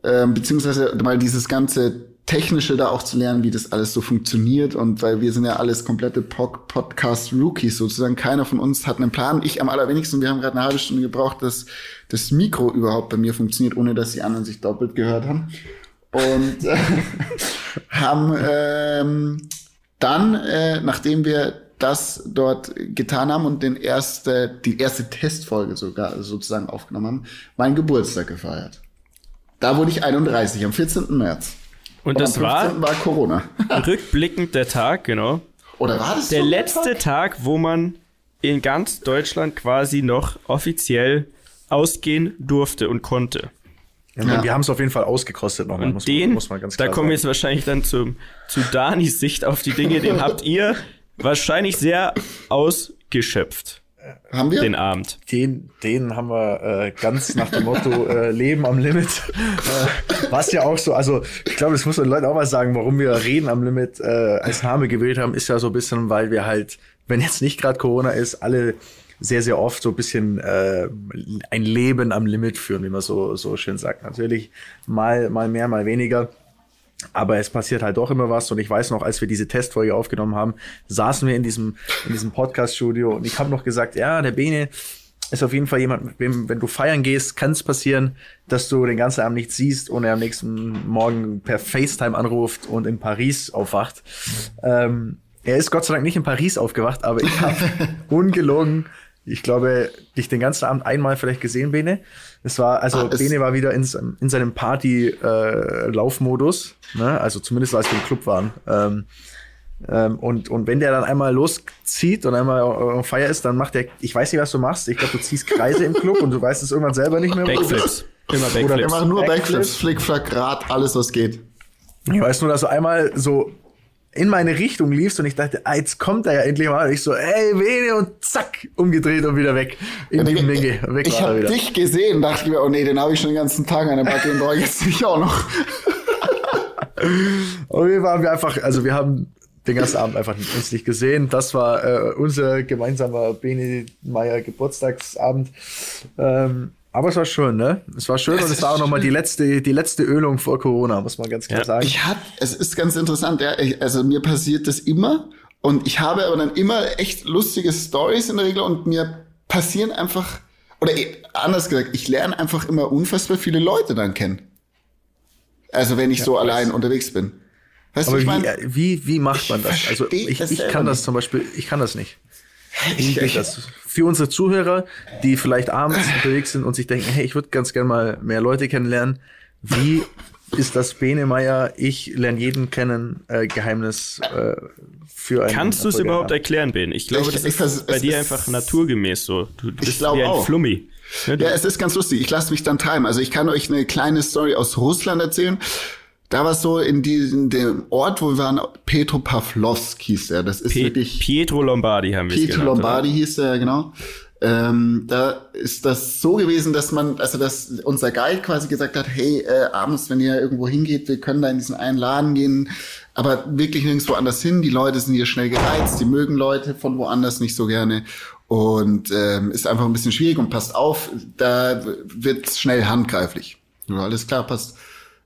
ähm, beziehungsweise mal dieses ganze Technische da auch zu lernen, wie das alles so funktioniert und weil wir sind ja alles komplette Pod Podcast-Rookies sozusagen. Keiner von uns hat einen Plan. Ich am allerwenigsten. Wir haben gerade eine halbe Stunde gebraucht, dass das Mikro überhaupt bei mir funktioniert, ohne dass die anderen sich doppelt gehört haben. Und äh, haben ähm, dann, äh, nachdem wir das dort getan haben und den erste, die erste Testfolge sogar sozusagen aufgenommen haben, meinen Geburtstag gefeiert. Da wurde ich 31, am 14. März. Und Und das am 15. war war Corona. rückblickend der Tag, genau. Oder war das Der so letzte Tag, wo man in ganz Deutschland quasi noch offiziell ausgehen durfte und konnte. Ja. Wir haben es auf jeden Fall ausgekostet noch. Und muss, den, muss man ganz da klar kommen wir jetzt wahrscheinlich dann zum, zu Danis Sicht auf die Dinge, den habt ihr wahrscheinlich sehr ausgeschöpft, Haben wir? den Abend. Den, den haben wir äh, ganz nach dem Motto äh, Leben am Limit. Äh, was ja auch so, also ich glaube, das muss man den Leuten auch mal sagen, warum wir Reden am Limit äh, als Name gewählt haben, ist ja so ein bisschen, weil wir halt, wenn jetzt nicht gerade Corona ist, alle sehr, sehr oft so ein bisschen äh, ein Leben am Limit führen, wie man so, so schön sagt. Natürlich mal, mal mehr, mal weniger. Aber es passiert halt doch immer was. Und ich weiß noch, als wir diese Testfolge aufgenommen haben, saßen wir in diesem, in diesem Podcast-Studio und ich habe noch gesagt, ja, der Bene ist auf jeden Fall jemand, mit wem, wenn du feiern gehst, kann es passieren, dass du den ganzen Abend nichts siehst und er am nächsten Morgen per FaceTime anruft und in Paris aufwacht. Ähm, er ist Gott sei Dank nicht in Paris aufgewacht, aber ich habe ungelogen, ich glaube, dich den ganzen Abend einmal vielleicht gesehen, Bene. Es war, also Ah, es- Bene war wieder in, in seinem Party-Laufmodus, ne? also zumindest als wir im Club waren. Ähm, ähm, und, und wenn der dann einmal loszieht und einmal auf Feier ist, dann macht er, ich weiß nicht, was du machst, ich glaube, du ziehst Kreise im Club und du weißt es irgendwann selber nicht mehr. du bist. Backflips. Immer Wir Backflips. machen nur Backflips. Backflips, Flickflack, Rad, alles was geht. Ich weiß nur, dass du einmal so in meine Richtung liefst und ich dachte, ah, jetzt kommt er ja endlich mal. Und ich so, ey, Bene, und zack, umgedreht und wieder weg. In die Menge. Weg ich habe dich gesehen, dachte ich mir, oh nee, den habe ich schon den ganzen Tag an der Backe, den brauche jetzt nicht auch noch. Und wir waren wir einfach, also wir haben den ganzen Abend einfach uns nicht gesehen. Das war äh, unser gemeinsamer Bene Meier Geburtstagsabend. Ähm, aber es war schön, ne? Es war schön Es und es war auch nochmal die letzte, die letzte Ölung vor Corona, muss man ganz klar Ja. sagen. Ich hab, es ist ganz interessant, ja, ich, also mir passiert das immer und ich habe aber dann immer echt lustige Stories in der Regel und mir passieren einfach, oder eh, anders gesagt, ich lerne einfach immer unfassbar viele Leute dann kennen. Also wenn ich so allein unterwegs bin. Weißt du, aber ich wie, äh, wie, wie macht man das? Also ich, das ich kann das nicht. zum Beispiel, ich kann das nicht. Ich, Wie geht ich, das? Für unsere Zuhörer, die vielleicht abends unterwegs sind und sich denken, hey, ich würde ganz gerne mal mehr Leute kennenlernen. Wie, ist das Benemeyer, ich lerne jeden kennen, äh, Geheimnis äh, für einen Kannst du es überhaupt haben. erklären, Ben? Ich glaube, Ich- das ich ist vers- bei es dir einfach naturgemäß so. Du bist glaub wie ein auch. Flummi. Ne, du- Ja, es ist ganz lustig. Ich lasse mich dann treiben. Also ich kann euch eine kleine Story aus Russland erzählen. Da war es so in diesem dem Ort, wo wir waren, Petropavlovsk hieß er. Das ist Pe- wirklich Pietro Lombardi haben wir Pietro genannt. oder? Lombardi hieß er, genau. Ähm, da ist das so gewesen, dass man, also dass unser Guide quasi gesagt hat, hey, äh, abends, wenn ihr irgendwo hingeht, wir können da in diesen einen Laden gehen, aber wirklich nirgendwo anders hin. Die Leute sind hier schnell gereizt, die mögen Leute von woanders nicht so gerne und ähm, ist einfach ein bisschen schwierig und passt auf, da wird schnell handgreiflich. Ja, alles klar, passt.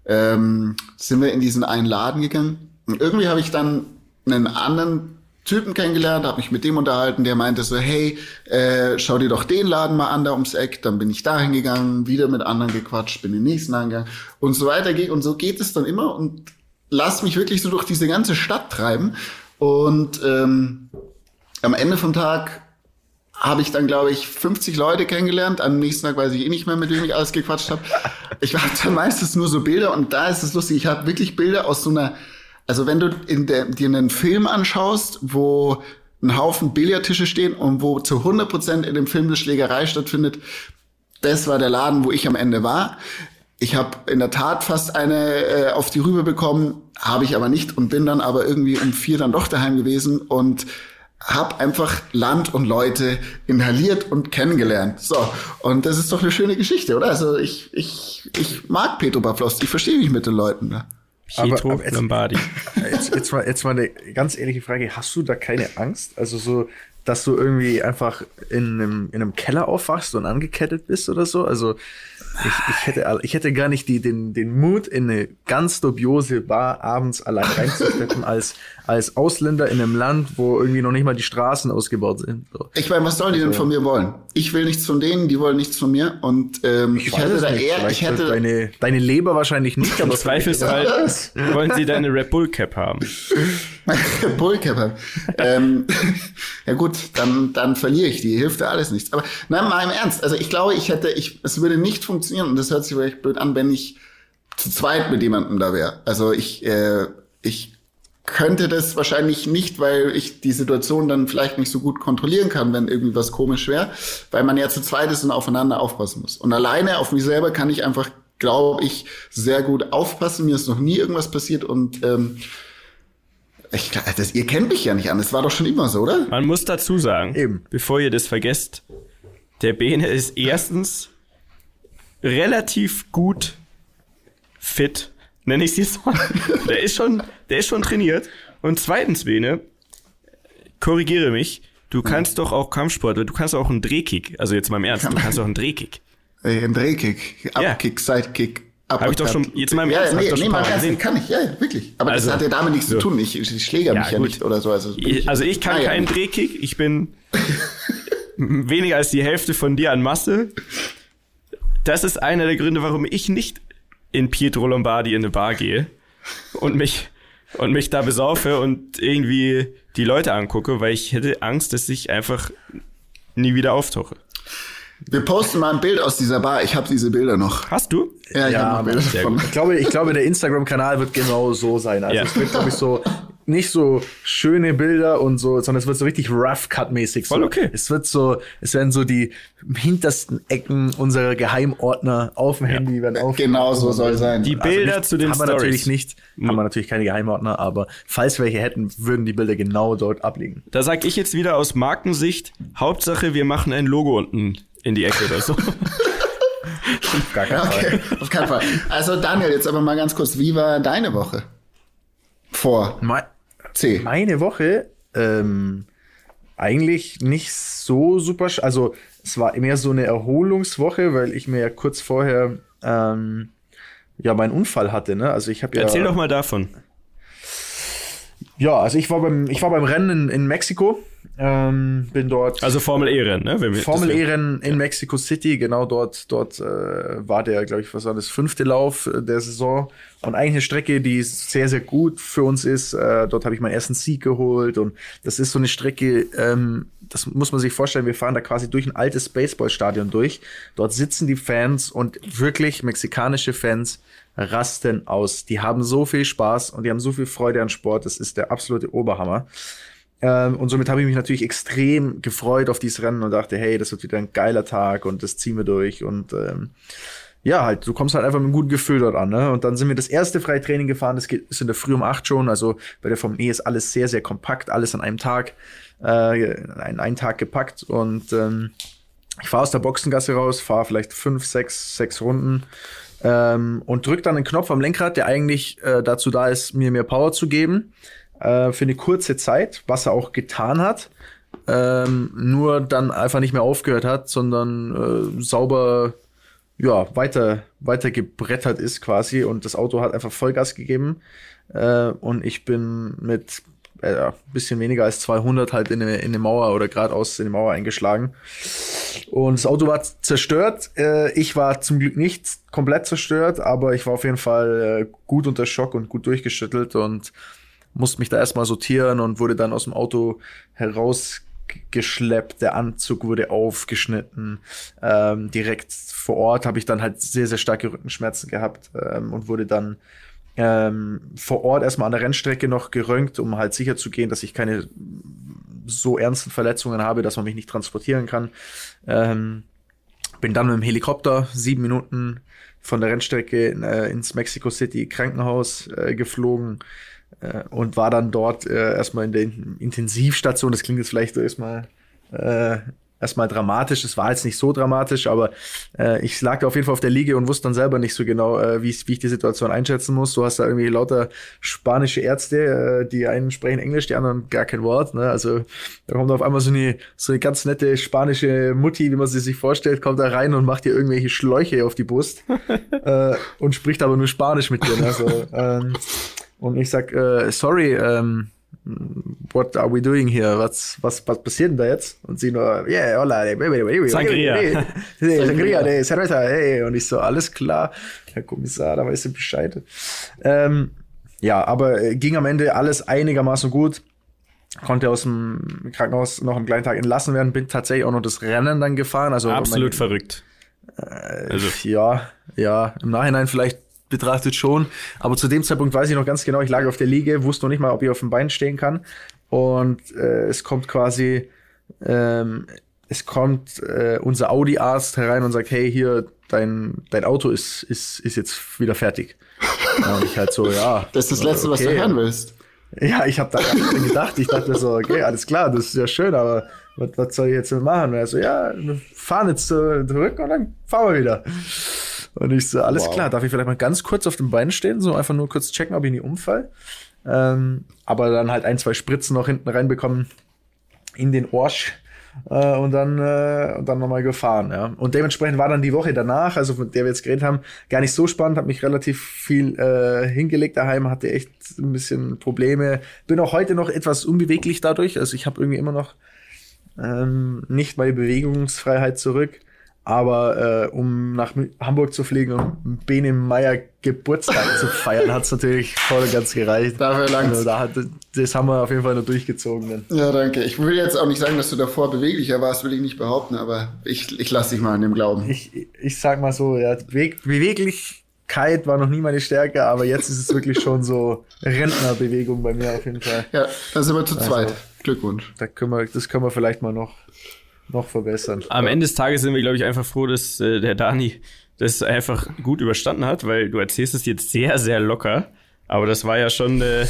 Ähm, sind wir in diesen einen Laden gegangen und irgendwie habe ich dann einen anderen Typen kennengelernt, habe mich mit dem unterhalten, der meinte so, hey, äh, schau dir doch den Laden mal an da ums Eck. Dann bin ich da hingegangen, wieder mit anderen gequatscht, bin in den nächsten angegangen und so weiter geht. Und so geht es dann immer und lass mich wirklich so durch diese ganze Stadt treiben. Und ähm, am Ende vom Tag habe ich dann, glaube ich, 50 Leute kennengelernt. Am nächsten Tag weiß ich eh nicht mehr, mit wem ich alles gequatscht habe. Ich habe dann meistens nur so Bilder und da ist es lustig. Ich habe wirklich Bilder aus so einer, also wenn du in der, dir einen Film anschaust, wo ein Haufen Billardtische stehen und wo zu 100 Prozent in dem Film eine Schlägerei stattfindet, das war der Laden, wo ich am Ende war. Ich habe in der Tat fast eine äh, auf die Rübe bekommen, habe ich aber nicht und bin dann aber irgendwie um vier dann doch daheim gewesen und habe einfach Land und Leute inhaliert und kennengelernt. So, und das ist doch eine schöne Geschichte, oder? Also ich, ich, ich mag Petro Pavlovsk, ich verstehe mich mit den Leuten. Ne? Pietro Aber- aber jetzt- Lombardi. Jetzt, jetzt, mal, jetzt mal eine ganz ehrliche Frage. Hast du da keine Angst? Also so, dass du irgendwie einfach in einem, in einem Keller aufwachst und angekettet bist oder so? Also ich, ich, hätte, ich hätte gar nicht die, den, den Mut, in eine ganz dubiose Bar abends allein reinzusteppen als, als Ausländer in einem Land, wo irgendwie noch nicht mal die Straßen ausgebaut sind. So. Ich meine, was sollen die denn von mir wollen? Ich will nichts von denen, die wollen nichts von mir. Und ähm, ich, weiß hätte da nicht. eher, Vielleicht ich hätte, deine, deine Leber wahrscheinlich nicht, aber Im Zweifelsfall wollen sie deine Red Bull Cap haben. Bullcapper. ähm, ja gut, dann, dann verliere ich die. Hilft ja alles nichts. Aber nein, mal im Ernst. Also ich glaube, ich hätte, ich, es würde nicht funktionieren und das hört sich vielleicht blöd an, wenn ich zu zweit mit jemandem da wäre. Also ich, äh, ich könnte das wahrscheinlich nicht, weil ich die Situation dann vielleicht nicht so gut kontrollieren kann, wenn irgendwie was komisch wäre, weil man ja zu zweit ist und aufeinander aufpassen muss. Und alleine auf mich selber kann ich einfach, glaube ich, sehr gut aufpassen. Mir ist noch nie irgendwas passiert und ähm, ich, das, ihr kennt mich ja nicht an. Das war doch schon immer so, oder? Man muss dazu sagen, Eben. bevor ihr das vergesst, der Bene ist erstens relativ gut fit, nenne ich es jetzt mal. Der ist schon, der ist schon trainiert. Und zweitens, Bene, korrigiere mich, du kannst doch auch Kampfsport, du kannst auch einen Drehkick. Also jetzt mal im Ernst, du kannst auch einen Drehkick. Äh, ein Drehkick, Ja. Upkick, Sidekick. Hab ich doch schon- jetzt mal im ja, Ernst, nee, ich doch schon nee, paar mal gesehen. kann ich, ja, ja, wirklich. Aber Also, das hat ja damit nichts so. zu tun. Ich, ich schläger Ja, mich ja gut. nicht oder so. Also, ich- Also ich kann Ah, ja. keinen Drehkick, ich bin weniger als die Hälfte von dir an Masse. Das ist einer der Gründe, warum ich nicht in Pietro Lombardi in eine Bar gehe und mich und mich da besaufe und irgendwie die Leute angucke, weil ich hätte Angst, dass ich einfach nie wieder auftauche. Wir posten mal ein Bild aus dieser Bar. Ich habe diese Bilder noch. Hast du? Ja, ich Ja, habe noch Bilder davon. Ich glaube, ich glaube, der Instagram-Kanal wird genau so sein. Also Ja. es wird, glaube ich, so nicht so schöne Bilder und so, sondern es wird so richtig rough cut-mäßig. So. Voll okay. Es wird so, es werden so die hintersten Ecken unserer Geheimordner auf dem Handy werden auf. Genau so soll sein. Die Also Bilder nicht, zu den haben wir Stories. natürlich nicht, haben wir natürlich keine Geheimordner, aber falls wir welche hätten, würden die Bilder genau dort abliegen. Da sag ich jetzt wieder aus Markensicht, Hauptsache wir machen ein Logo unten in die Ecke oder so. Gar kein Ja, okay, auf keinen Fall. Also Daniel, jetzt aber mal ganz kurz, wie war deine Woche? Vor C. Meine Woche, ähm, eigentlich nicht so super, also es war mehr so eine Erholungswoche, weil ich mir ja kurz vorher ähm, ja meinen Unfall hatte, ne? Also ich habe ja Erzähl doch mal davon. Ja, also ich war beim, ich war beim Rennen in, in Mexiko Ähm, bin dort. Also Formel E-Rennen, ne? Formel E-Rennen in ja. Mexico City, genau dort, dort äh, war der, glaube ich, was war das fünfte Lauf äh, der Saison. Und eigentlich eine Strecke, die sehr, sehr gut für uns ist. Äh, dort habe ich meinen ersten Sieg geholt. Und das ist so eine Strecke, ähm, das muss man sich vorstellen, wir fahren da quasi durch ein altes Baseballstadion durch. Dort sitzen die Fans und wirklich mexikanische Fans rasten aus. Die haben so viel Spaß und die haben so viel Freude an Sport. Das ist der absolute Oberhammer. Ähm, und somit habe ich mich natürlich extrem gefreut auf dieses Rennen und dachte, hey, das wird wieder ein geiler Tag und das ziehen wir durch. Und ähm, ja, halt, du kommst halt einfach mit einem guten Gefühl dort an. Ne? Und dann sind wir das erste Freitraining gefahren, das geht, ist in der Früh um acht schon. Also bei der Formel E ist alles sehr, sehr kompakt, alles an einem Tag, äh, in einen Tag gepackt. Und ähm, ich fahre aus der Boxengasse raus, fahre vielleicht fünf, sechs, sechs Runden ähm, und drücke dann einen Knopf am Lenkrad, der eigentlich äh, dazu da ist, mir mehr Power zu geben äh, für eine kurze Zeit, was er auch getan hat. Ähm, nur dann einfach nicht mehr aufgehört hat, sondern äh, sauber ja, weiter, weiter gebrettert ist quasi und das Auto hat einfach Vollgas gegeben äh, und ich bin mit äh, bisschen weniger als 200 halt in eine, in eine Mauer oder geradeaus in die Mauer eingeschlagen. Und das Auto war zerstört. Äh, ich war zum Glück nicht komplett zerstört, aber ich war auf jeden Fall äh, gut unter Schock und gut durchgeschüttelt und musste mich da erstmal sortieren und wurde dann aus dem Auto herausgeschleppt. Der Anzug wurde aufgeschnitten. Ähm, direkt vor Ort habe ich dann halt sehr, sehr starke Rückenschmerzen gehabt ähm, und wurde dann ähm, vor Ort erstmal an der Rennstrecke noch geröntgt, um halt sicher zu gehen, dass ich keine so ernsten Verletzungen habe, dass man mich nicht transportieren kann. Ähm, bin dann mit dem Helikopter sieben Minuten von der Rennstrecke äh, ins Mexico City Krankenhaus äh, geflogen äh, und war dann dort äh, erstmal in der Intensivstation. Das klingt jetzt vielleicht erstmal äh, erstmal dramatisch. Es war jetzt nicht so dramatisch, aber äh, ich lag da auf jeden Fall auf der Liege und wusste dann selber nicht so genau, äh, wie, wie ich die Situation einschätzen muss. Du hast da irgendwie lauter spanische Ärzte, äh, die einen sprechen Englisch, die anderen gar kein Wort. Ne? Also da kommt auf einmal so eine, so eine ganz nette spanische Mutti, wie man sie sich vorstellt, kommt da rein und macht dir irgendwelche Schläuche auf die Brust äh, und spricht aber nur Spanisch mit dir. Ne? Also, ähm, und ich sag, äh, sorry, ähm, what are we doing here? Was, was, was passiert denn da jetzt? Und sie nur, yeah, hola, Sangria. Sangria, de cerveza, hey. Und ich so, alles klar, Herr Kommissar, da weißt du Bescheid. Ähm, ja, aber äh, ging am Ende alles einigermaßen gut. Konnte aus dem Krankenhaus noch am kleinen Tag entlassen werden, bin tatsächlich auch noch das Rennen dann gefahren. Also Absolut mein, verrückt. Äh, also. Ja, ja, im Nachhinein vielleicht betrachtet schon. Aber zu dem Zeitpunkt weiß ich noch ganz genau, ich lag auf der Liege, wusste noch nicht mal, ob ich auf dem Bein stehen kann. Und äh, es kommt quasi, ähm, es kommt äh, unser Audi-Arzt herein und sagt, hey, hier, dein, dein Auto ist, ist, ist jetzt wieder fertig. und ich halt so, ja. Das ist das Letzte, okay. was du hören willst. Ja, ich habe da gedacht, ich dachte so, okay, alles klar, das ist ja schön, aber was, was soll ich jetzt machen? Und er so, ja, wir fahren jetzt zurück und dann fahren wir wieder. Und ich so, alles wow. klar, darf ich vielleicht mal ganz kurz auf dem Bein stehen, so einfach nur kurz checken, ob ich nicht umfall. Ähm, aber dann halt ein, zwei Spritzen noch hinten reinbekommen in den Orsch äh, und dann äh, und dann nochmal gefahren, ja. Und dementsprechend war dann die Woche danach, also von der wir jetzt geredet haben, gar nicht so spannend, habe mich relativ viel äh, hingelegt daheim, hatte echt ein bisschen Probleme. Bin auch heute noch etwas unbeweglich dadurch, also ich habe irgendwie immer noch ähm, nicht meine Bewegungsfreiheit zurück. Aber äh, um nach Hamburg zu fliegen und Bene Meyer Geburtstag zu feiern, hat's natürlich voll und ganz gereicht. Dafür lang. Also, da hat, das haben wir auf jeden Fall nur durchgezogen. Dann. Ja, danke. Ich will jetzt auch nicht sagen, dass du davor beweglicher warst, will ich nicht behaupten, aber ich, ich lasse dich mal an dem Glauben. Ich, ich sag mal so, ja, Beweglichkeit war noch nie meine Stärke, aber jetzt ist es wirklich schon so Rentnerbewegung bei mir auf jeden Fall. Ja, da sind wir zu also, zweit. Glückwunsch. Da können wir, das können wir vielleicht mal noch noch verbessern. Am Ende des Tages sind wir, glaube ich, einfach froh, dass äh, der Dani das einfach gut überstanden hat, weil du erzählst es jetzt sehr, sehr locker. Aber das war ja schon eine,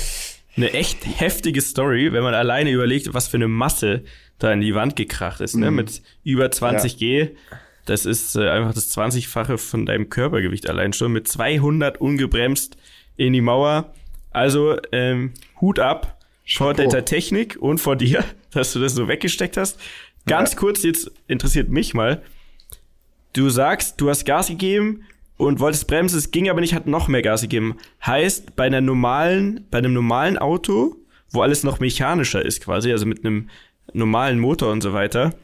eine echt heftige Story, wenn man alleine überlegt, was für eine Masse da in die Wand gekracht ist, ne? Mhm. Mit über 20 G. Das ist äh, einfach das 20-fache von deinem Körpergewicht allein schon. Mit 200 ungebremst in die Mauer. Also ähm, Hut ab vor der Technik und vor dir, dass du das so weggesteckt hast. Ganz ja. kurz, jetzt interessiert mich mal. Du sagst, du hast Gas gegeben und wolltest bremsen, es ging aber nicht, hat noch mehr Gas gegeben. Heißt, bei einer normalen, bei einem normalen Auto, wo alles noch mechanischer ist quasi, also mit einem normalen Motor und so weiter.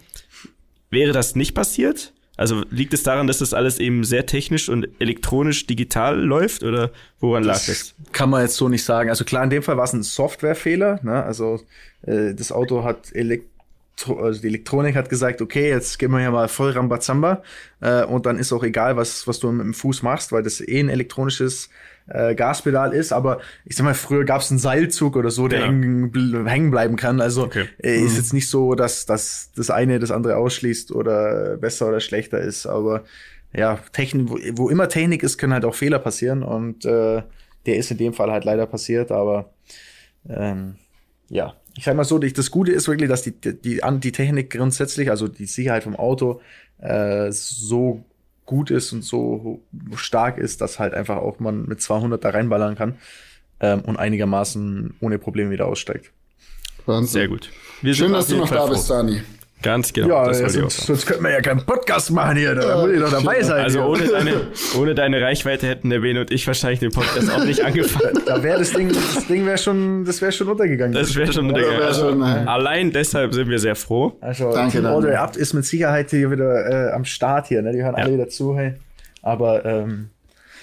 Wäre das nicht passiert? Also liegt es daran, dass das alles eben sehr technisch und elektronisch digital läuft oder woran lag das? Kann man jetzt so nicht sagen. Also klar, in dem Fall war es ein Softwarefehler. Ne? Also äh, das Auto hat Elektro also die Elektronik hat gesagt, okay, jetzt gehen wir hier mal voll Rambazamba äh, und dann ist auch egal, was, was du mit dem Fuß machst, weil das eh ein elektronisches äh, Gaspedal ist, aber ich sag mal, früher gab es einen Seilzug oder so, der Ja. hängen, bl- hängen bleiben kann. Also Okay. äh, ist jetzt nicht so, dass, dass das eine das andere ausschließt oder besser oder schlechter ist, aber ja, Technik, wo, wo immer Technik ist, können halt auch Fehler passieren und äh, der ist in dem Fall halt leider passiert, aber ähm, ja, ich sag mal so, das Gute ist wirklich, dass die, die, die, Technik grundsätzlich, also die Sicherheit vom Auto, äh, so gut ist und so stark ist, dass halt einfach auch man mit 200 da reinballern kann ähm, und einigermaßen ohne Probleme wieder aussteigt. Wahnsinn. Sehr gut. Wir Schön, sind dass du noch Fall da froh. bist, Dani. Ganz genau. Ja, das auch sonst, sonst könnten wir ja keinen Podcast machen hier, da muss ich doch dabei sein. Also ohne deine, ohne deine Reichweite hätten der Bene und ich wahrscheinlich den Podcast auch nicht angefangen. da wäre das Ding, das Ding wäre schon, das wäre schon untergegangen. Das wäre schon, wär also, allein deshalb sind wir sehr froh. Also Danke, Way Up ist mit Sicherheit hier wieder äh, am Start hier, ne? Die hören Ja. alle wieder zu, hey. Aber ähm,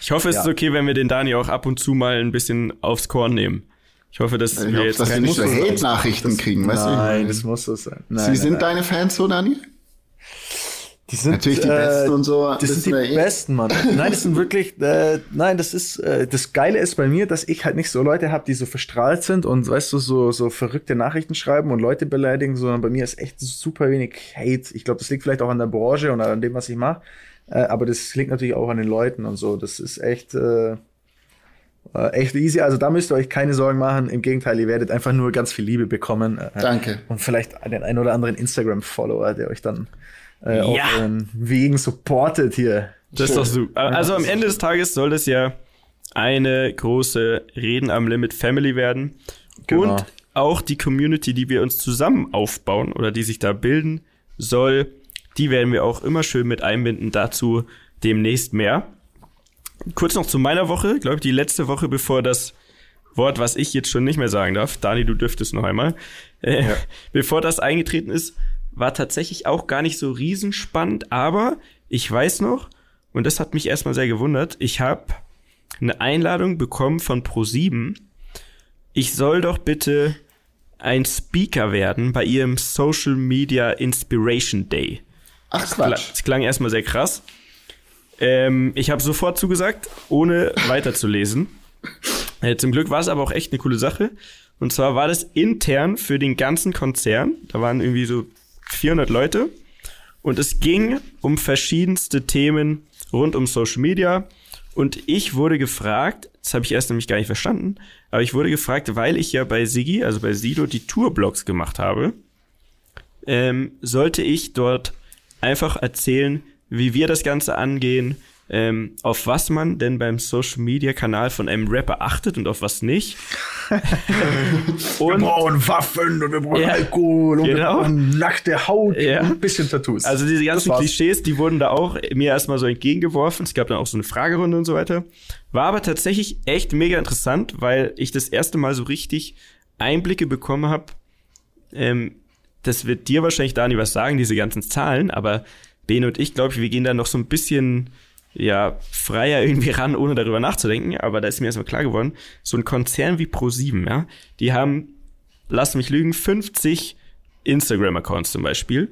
Ich hoffe, es Ja. ist okay, wenn wir den Dani auch ab und zu mal ein bisschen aufs Korn nehmen. Ich hoffe, dass Ich wir hoffe, jetzt dass wir nicht so Hate-Nachrichten kriegen, weißt nein, du? das muss so sein. Nein, Sie nein, sind nein. deine Fans so, Dani? die sind, Natürlich die Besten und so, Das sind wissen die eh. Besten, Mann. Nein, das sind wirklich, äh, nein, das ist, äh, das Geile ist bei mir, dass ich halt nicht so Leute habe, die so verstrahlt sind und, weißt du, so, so verrückte Nachrichten schreiben und Leute beleidigen, sondern bei mir ist echt super wenig Hate. Ich glaube, das liegt vielleicht auch an der Branche und an dem, was ich mache. Äh, aber das liegt natürlich auch an den Leuten und so. Das ist echt, äh, äh, echt easy. Also da müsst ihr euch keine Sorgen machen. Im Gegenteil, ihr werdet einfach nur ganz viel Liebe bekommen. Äh, Danke. Und vielleicht den ein oder anderen Instagram-Follower, der euch dann äh, auf Ja. euren Wegen supportet hier. Das ist doch super. Also am Ende des Tages soll das ja eine große Reden am Limit Family werden. Genau. Und auch die Community, die wir uns zusammen aufbauen oder die sich da bilden soll, die werden wir auch immer schön mit einbinden. Dazu demnächst mehr. Kurz noch zu meiner Woche, glaube ich, die letzte Woche, bevor das Wort, was ich jetzt schon nicht mehr sagen darf, Dani, du dürftest noch einmal, äh, bevor das eingetreten ist, war tatsächlich auch gar nicht so riesenspannend, aber ich weiß noch, und das hat mich erstmal sehr gewundert, ich habe eine Einladung bekommen von Pro7. Ich soll doch bitte ein Speaker werden bei ihrem Social Media Inspiration Day. Ach Quatsch. Das klang erstmal sehr krass. Ähm, ich habe sofort zugesagt, ohne weiterzulesen. Äh, zum Glück war es aber auch echt eine coole Sache. Und zwar war das intern für den ganzen Konzern. Da waren irgendwie so 400 Leute. Und es ging um verschiedenste Themen rund um Social Media. Und ich wurde gefragt, das habe ich erst nämlich gar nicht verstanden, aber ich wurde gefragt, weil ich ja bei Sigi, also bei Sido, die Tourblogs gemacht habe, ähm, sollte ich dort einfach erzählen, wie wir das Ganze angehen, ähm, auf was man denn beim Social Media Kanal von einem Rapper achtet und auf was nicht. und brauchen Waffen und wir brauchen Ja, Alkohol und wir genau. brauchen nackte Haut Ja. und ein bisschen Tattoos. Also diese ganzen. Klischees, die wurden da auch mir erstmal so entgegengeworfen. Es gab dann auch so eine Fragerunde und so weiter. War aber tatsächlich echt mega interessant, weil ich das erste Mal so richtig Einblicke bekommen habe. Ähm, das wird dir wahrscheinlich, Dani, was sagen, diese ganzen Zahlen, aber Bene und ich, glaube ich, wir gehen da noch so ein bisschen ja, freier irgendwie ran, ohne darüber nachzudenken. Aber da ist mir erstmal klar geworden, so ein Konzern wie Pro7, ja, die haben, lass mich lügen, 50 Instagram-Accounts zum Beispiel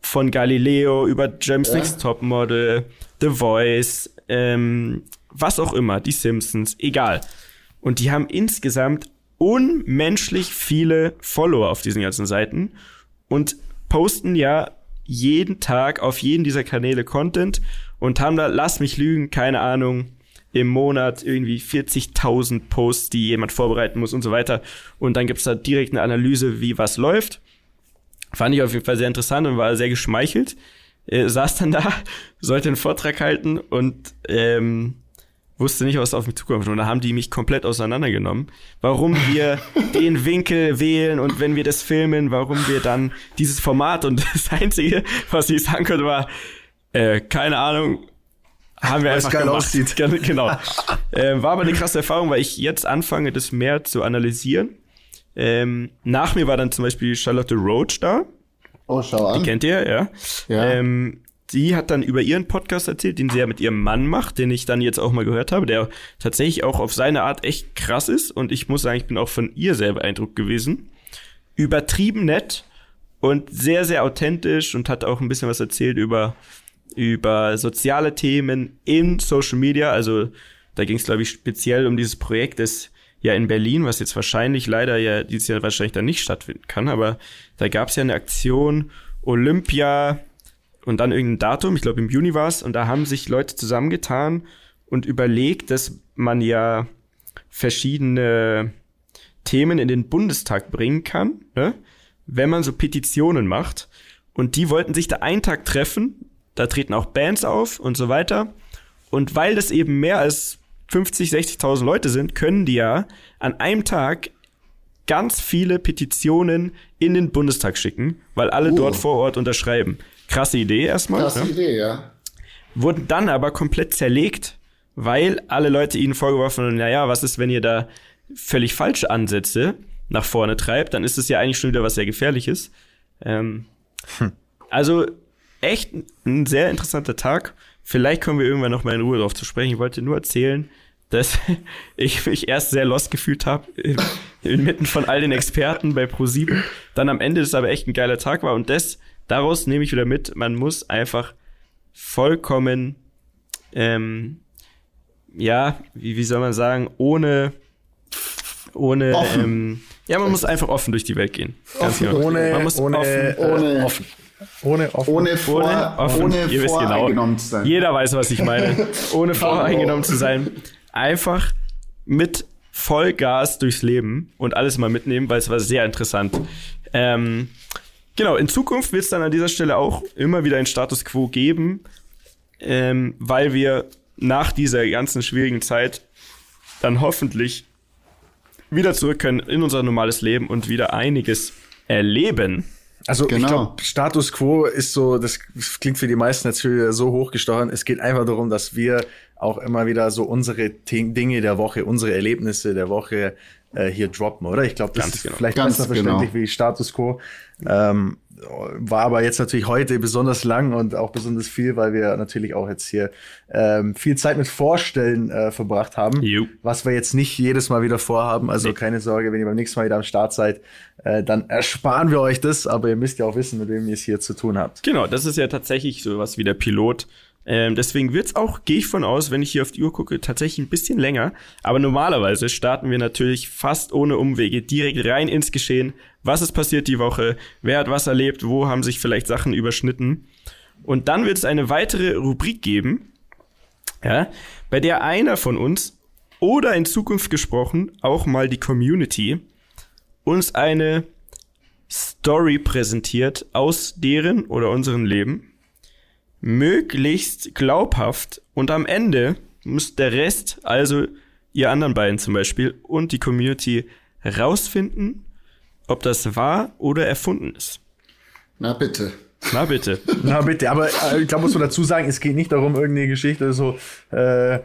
von Galileo über James Next Topmodel, The Voice, ähm, was auch immer, die Simpsons, egal. Und die haben insgesamt unmenschlich viele Follower auf diesen ganzen Seiten und posten ja jeden Tag auf jeden dieser Kanäle Content und haben da, lass mich lügen, keine Ahnung, im Monat irgendwie 40.000 Posts, die jemand vorbereiten muss und so weiter. Und dann gibt's da direkt eine Analyse, wie was läuft. Fand ich auf jeden Fall sehr interessant und war sehr geschmeichelt. Äh, saß dann da, sollte einen Vortrag halten und ähm, wusste nicht, was auf mich zukommt. Und da haben die mich komplett auseinandergenommen. Warum wir den Winkel wählen und wenn wir das filmen, warum wir dann dieses Format und das Einzige, was ich sagen konnte, war, äh, keine Ahnung, haben wir Weil's einfach geil aussieht. Gen- Genau. äh, war aber eine krasse Erfahrung, weil ich jetzt anfange, das mehr zu analysieren. Ähm, nach mir war dann zum Beispiel Charlotte Roach da. Oh, schau an. Die kennt ihr, ja. Ja. Ähm, die hat dann über ihren Podcast erzählt, den sie ja mit ihrem Mann macht, den ich dann jetzt auch mal gehört habe, der tatsächlich auch auf seine Art echt krass ist. Und ich muss sagen, ich bin auch von ihr sehr beeindruckt gewesen. Übertrieben nett und sehr, sehr authentisch und hat auch ein bisschen was erzählt über, über soziale Themen in Social Media. Also da ging es, glaube ich, speziell um dieses Projekt des ja in Berlin, was jetzt wahrscheinlich leider ja dieses Jahr wahrscheinlich dann nicht stattfinden kann, aber da gab es ja eine Aktion Olympia und dann irgendein Datum, ich glaube im Juni war es, und da haben sich Leute zusammengetan und überlegt, dass man ja verschiedene Themen in den Bundestag bringen kann, ne? wenn man so Petitionen macht. Und die wollten sich da einen Tag treffen, da treten auch Bands auf und so weiter. Und weil das eben mehr als 50, 60.000 Leute sind, können die ja an einem Tag ganz viele Petitionen in den Bundestag schicken, weil alle Uh. dort vor Ort unterschreiben. Krasse Idee erstmal. Krasse ne? Idee, ja. Wurden dann aber komplett zerlegt, weil alle Leute ihnen vorgeworfen haben, naja, was ist, wenn ihr da völlig falsche Ansätze nach vorne treibt, dann ist es ja eigentlich schon wieder was sehr Gefährliches. Ähm, Also echt ein sehr interessanter Tag. Vielleicht kommen wir irgendwann noch mal in Ruhe drauf zu sprechen. Ich wollte nur erzählen, dass ich mich erst sehr lost gefühlt habe, inmitten von all den Experten bei Pro7. Dann am Ende das aber echt ein geiler Tag war. Und das, daraus nehme ich wieder mit, man muss einfach vollkommen, ähm, ja, wie, wie soll man sagen, ohne, ohne, ähm, ja, man muss einfach offen durch die Welt gehen. Ganz Offen genau. Ohne, man muss ohne, offen, äh, Ohne- offen. Ohne offen. Ohne, vor, ohne, offen, ohne ihr wisst genau. voreingenommen zu sein. Jeder weiß, was ich meine. Ohne Bravo. voreingenommen zu sein. Einfach mit Vollgas durchs Leben und alles mal mitnehmen, weil es war sehr interessant. Ähm, genau, in Zukunft wird es dann an dieser Stelle auch immer wieder ein Status Quo geben, ähm, weil wir nach dieser ganzen schwierigen Zeit dann hoffentlich wieder zurück können in unser normales Leben und wieder einiges erleben. Also ich Genau. glaube, Status Quo ist so, das klingt für die meisten natürlich so hochgestochen. Es geht einfach darum, dass wir auch immer wieder so unsere Dinge der Woche, unsere Erlebnisse der Woche äh, hier droppen, oder? Ich glaube, das Ganz ist genau. vielleicht Ganz besser verständlich genau. wie Status Quo. Ähm, war aber jetzt natürlich heute besonders lang und auch besonders viel, weil wir natürlich auch jetzt hier ähm, viel Zeit mit Vorstellen äh, verbracht haben, Jo. was wir jetzt nicht jedes Mal wieder vorhaben. Also Nee. keine Sorge, wenn ihr beim nächsten Mal wieder am Start seid, äh, dann ersparen wir euch das, aber ihr müsst ja auch wissen, mit wem ihr es hier zu tun habt. Genau, das ist ja tatsächlich sowas wie der Pilot. Ähm, deswegen wird's auch, gehe ich von aus, wenn ich hier auf die Uhr gucke, tatsächlich ein bisschen länger. Aber normalerweise starten wir natürlich fast ohne Umwege direkt rein ins Geschehen. Was ist passiert die Woche? Wer hat was erlebt? Wo haben sich vielleicht Sachen überschnitten? Und dann wird es eine weitere Rubrik geben, ja, bei der einer von uns oder in Zukunft gesprochen auch mal die Community uns eine Story präsentiert aus deren oder unserem Leben möglichst glaubhaft und am Ende muss der Rest, also ihr anderen beiden zum Beispiel und die Community rausfinden, ob das wahr oder erfunden ist. Na bitte. Na bitte. Na bitte, aber äh, ich glaube, muss man dazu sagen, es geht nicht darum, irgendeine Geschichte so, äh, äh,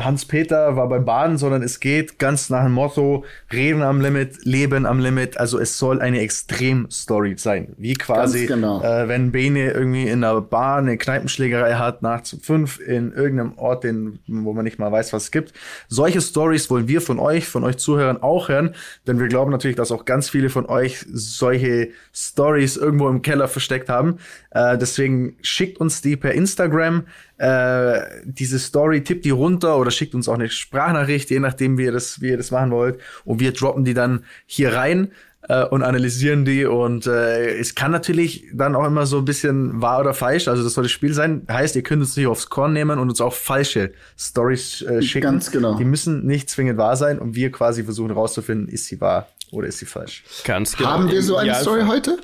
Hans-Peter war beim Baden, sondern es geht ganz nach dem Motto, Reden am Limit, Leben am Limit. Also es soll eine Extrem-Story sein. Wie quasi, genau. äh, wenn Bene irgendwie in einer Bar eine Kneipenschlägerei hat, nachts um fünf in irgendeinem Ort, den, wo man nicht mal weiß, was es gibt. Solche Stories wollen wir von euch, von euch Zuhörern auch hören, denn wir glauben natürlich, dass auch ganz viele von euch solche Stories irgendwo im Keller versteckt haben. Äh, deswegen schickt uns die per Instagram. Äh, diese Story, tippt die runter oder schickt uns auch eine Sprachnachricht, je nachdem, wie ihr das, wie ihr das machen wollt. Und wir droppen die dann hier rein äh, und analysieren die. Und äh, es kann natürlich dann auch immer so ein bisschen wahr oder falsch. Also das soll das Spiel sein. Heißt, ihr könnt uns nicht aufs Korn nehmen und uns auch falsche Stories äh, schicken. Ganz genau. Die müssen nicht zwingend wahr sein und wir quasi versuchen herauszufinden, ist sie wahr oder ist sie falsch. Ganz genau. Haben wir so eine Story heute?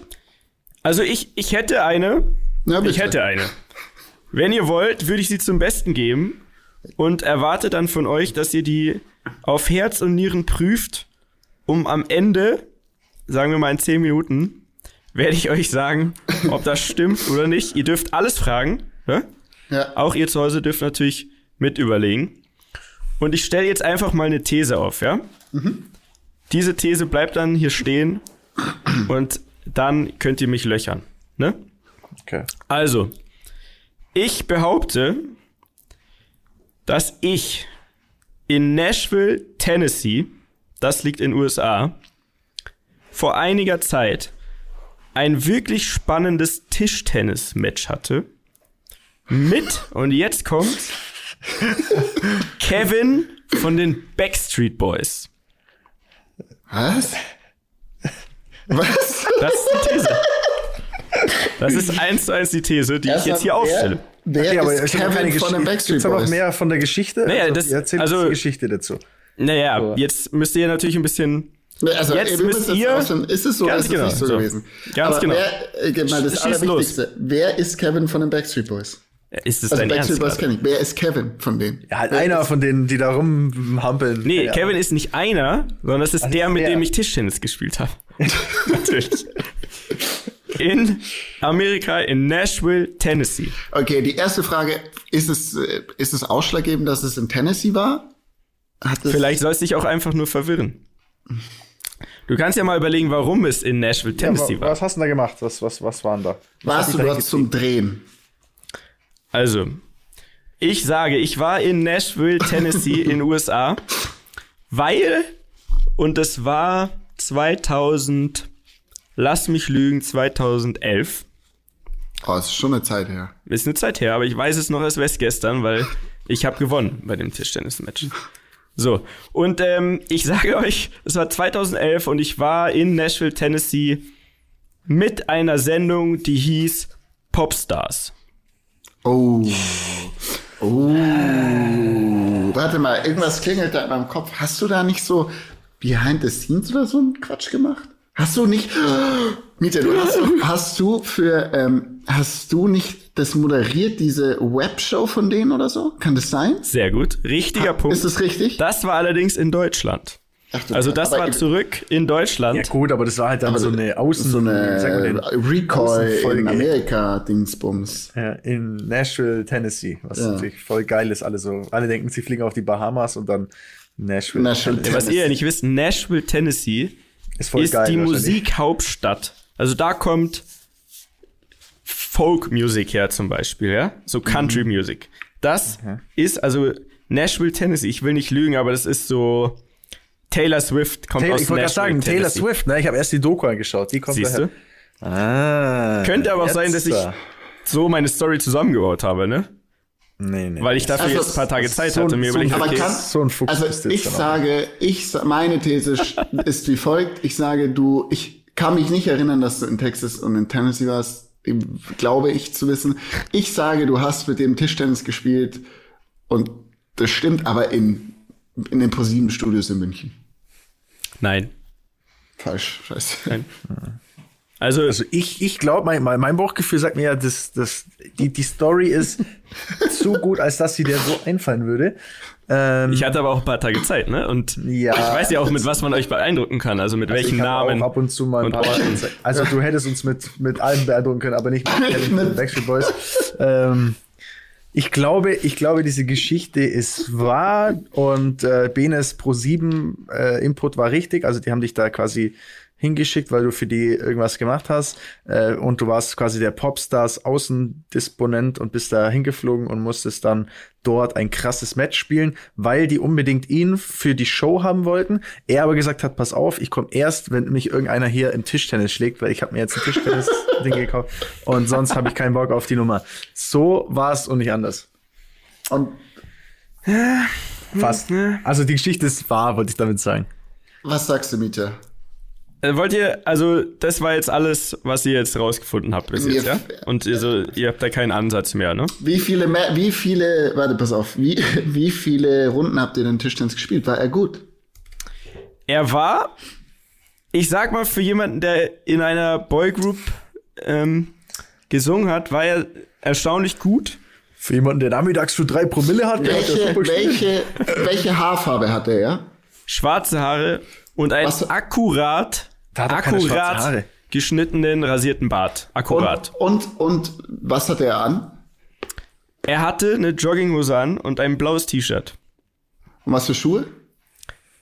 Also ich, ich hätte eine. Na. Ich hätte eine. Wenn ihr wollt, würde ich sie zum Besten geben und erwarte dann von euch, dass ihr die auf Herz und Nieren prüft, um am Ende, sagen wir mal in 10 Minuten, werde ich euch sagen, ob das stimmt oder nicht. Ihr dürft alles fragen. Ja? Ja. Auch ihr zu Hause dürft natürlich mit überlegen. Und ich stelle jetzt einfach mal eine These auf, ja? diese These bleibt dann hier stehen und dann könnt ihr mich löchern. Ne? Okay. Also, ich behaupte, dass ich in Nashville, Tennessee, das liegt in USA, vor einiger Zeit ein wirklich spannendes Tischtennis-Match hatte. Mit, und jetzt kommt Kevin von den Backstreet Boys. Was? Was? Das ist die These. Das ist eins zu eins die These, die ich jetzt hier aufstelle. Wer, wer Ja, aber ist es Kevin von den Geschichte. Backstreet da noch Boys? mehr von der Geschichte? Naja, das- erzähl also- die Geschichte dazu. Naja, So. jetzt müsst ihr natürlich ein bisschen. Nee, Also, Jetzt müsst ihr- ausfinden, ist es so ist es genau, nicht so, so. gewesen? Ganz Aber genau. Wer, äh, mal das Schieß Allerwichtigste. Wer ist Kevin von den Backstreet Boys? Ist das Also dein Ernst? Gerade? kenne ich. Wer ist Kevin von denen? Ja, halt Wer einer ist- von denen, die da rumhampeln. Nee, ja. Kevin ist nicht einer, sondern das ist Also der, mit der. dem ich Tischtennis gespielt habe. Natürlich. In Amerika, in Nashville, Tennessee. Okay, die erste Frage, ist es, äh, ist es ausschlaggebend, dass es in Tennessee war? Hat es, Vielleicht soll es dich auch einfach nur verwirren. Du kannst ja mal überlegen, warum es in Nashville, Ja, Tennessee wa- war. was hast du denn da gemacht? Was, was, was waren da? Was warst du dort zum Drehen? Also, ich sage, ich war in Nashville, Tennessee in USA, weil, und es war 2000, lass mich lügen, 2011. Oh, es ist schon eine Zeit her. Ist eine Zeit her, aber ich weiß es noch, als wäre es gestern, weil ich habe gewonnen bei dem Tischtennis-Match. So, und ähm, ich sage euch, es war 2011 und ich war in Nashville, Tennessee mit einer Sendung, die hieß Popstars. Oh. Oh. Warte mal, irgendwas klingelt da in meinem Kopf. Hast du da nicht so Behind the Scenes oder so einen Quatsch gemacht? Hast du nicht, Mieter, du hast, hast du für, ähm, hast du nicht das moderiert, diese Webshow von denen oder so? Kann das sein? Sehr gut, richtiger Punkt. Ist das richtig? Das war allerdings in Deutschland. Ach Also das war zurück in Deutschland. Ja gut, aber das war halt dann aber so eine Außen... so eine Außenfolge. in Amerika Dingsbums. Ja, in Nashville, Tennessee, was Ja. natürlich voll geil ist. Alle so, alle denken, sie fliegen auf die Bahamas und dann Nashville. Nashville, Ja, was ihr ja nicht wisst, Nashville, Tennessee ist voll ist geil. die. Musikhauptstadt. Also da kommt Folk-Music her zum Beispiel, ja? So Country-Music. Das ist also Nashville, Tennessee. Ich will nicht lügen, aber das ist so Taylor Swift kommt Taylor, aus ich wollte gerade sagen, Taylor. Swift, ne? Ich habe erst die Doku angeschaut. Die kommt Siehst daher. du? Ah. Könnte aber auch sein, dass ich so meine Story zusammengebaut habe, ne? Nee, nee. Weil ich dafür Also, jetzt ein paar Tage Zeit so- hatte und mir so- überlegt, Aber okay, kann, so ein Fuchs also ich sage, ich meine These ist wie folgt. Ich sage, du, ich kann mich nicht erinnern, dass du in Texas und in Tennessee warst, glaube ich zu wissen. Ich sage, du hast mit dem Tischtennis gespielt und das stimmt, aber in in den ProSieben Studios in München. nein. Falsch, scheiße. Nein. Also, Also ich, ich glaube, mein, mein, Bauchgefühl sagt mir ja, dass, dass die, die Story ist zu gut, als dass sie dir so einfallen würde. Ähm, ich hatte aber auch ein paar Tage Zeit, ne? Und Ja. ich weiß ja auch, mit was man euch beeindrucken kann. Also mit welchen ich hab Namen. Auch ab und zu mal ein paar. Also du hättest uns mit, mit allem beeindrucken können, aber nicht mit den Backstreet Boys. Ähm, ich glaube, ich glaube, diese Geschichte ist wahr und äh, Benes Pro 7 äh, Input war richtig. Also die haben dich da quasi hingeschickt, weil du für die irgendwas gemacht hast. Äh, und du warst quasi der Popstars Außendisponent und bist da hingeflogen und musstest dann dort ein krasses Match spielen, weil die unbedingt ihn für die Show haben wollten. Er aber gesagt hat, pass auf, ich komme erst, wenn mich irgendeiner hier im Tischtennis schlägt, weil ich habe mir jetzt ein Tischtennis-Ding gekauft und sonst habe ich keinen Bock auf die Nummer. So war es und nicht anders. Und Fast. Also die Geschichte ist wahr, wollte ich damit sagen. was sagst du, Mieter? Äh, wollt ihr, also das war jetzt alles, was ihr jetzt rausgefunden habt bis jetzt, ja? Und also, ihr habt da keinen Ansatz mehr, ne? Wie viele, wie viele, warte, pass auf, wie, wie viele Runden habt ihr denn Tischtennis gespielt? War er gut? Er war, ich sag mal, für jemanden, der in einer Boygroup ähm, gesungen hat, war er erstaunlich gut. Für jemanden, der nachmittags für drei Promille hat, der hat Welche, welche, welche Haarfarbe hat er, ja? Schwarze Haare und einen Was- akkurat, akkurat geschnittenen, rasierten Bart. Akkurat. Und, und, und was hat er an? Er hatte eine Jogginghose an und ein blaues T-Shirt. Und was für Schuhe?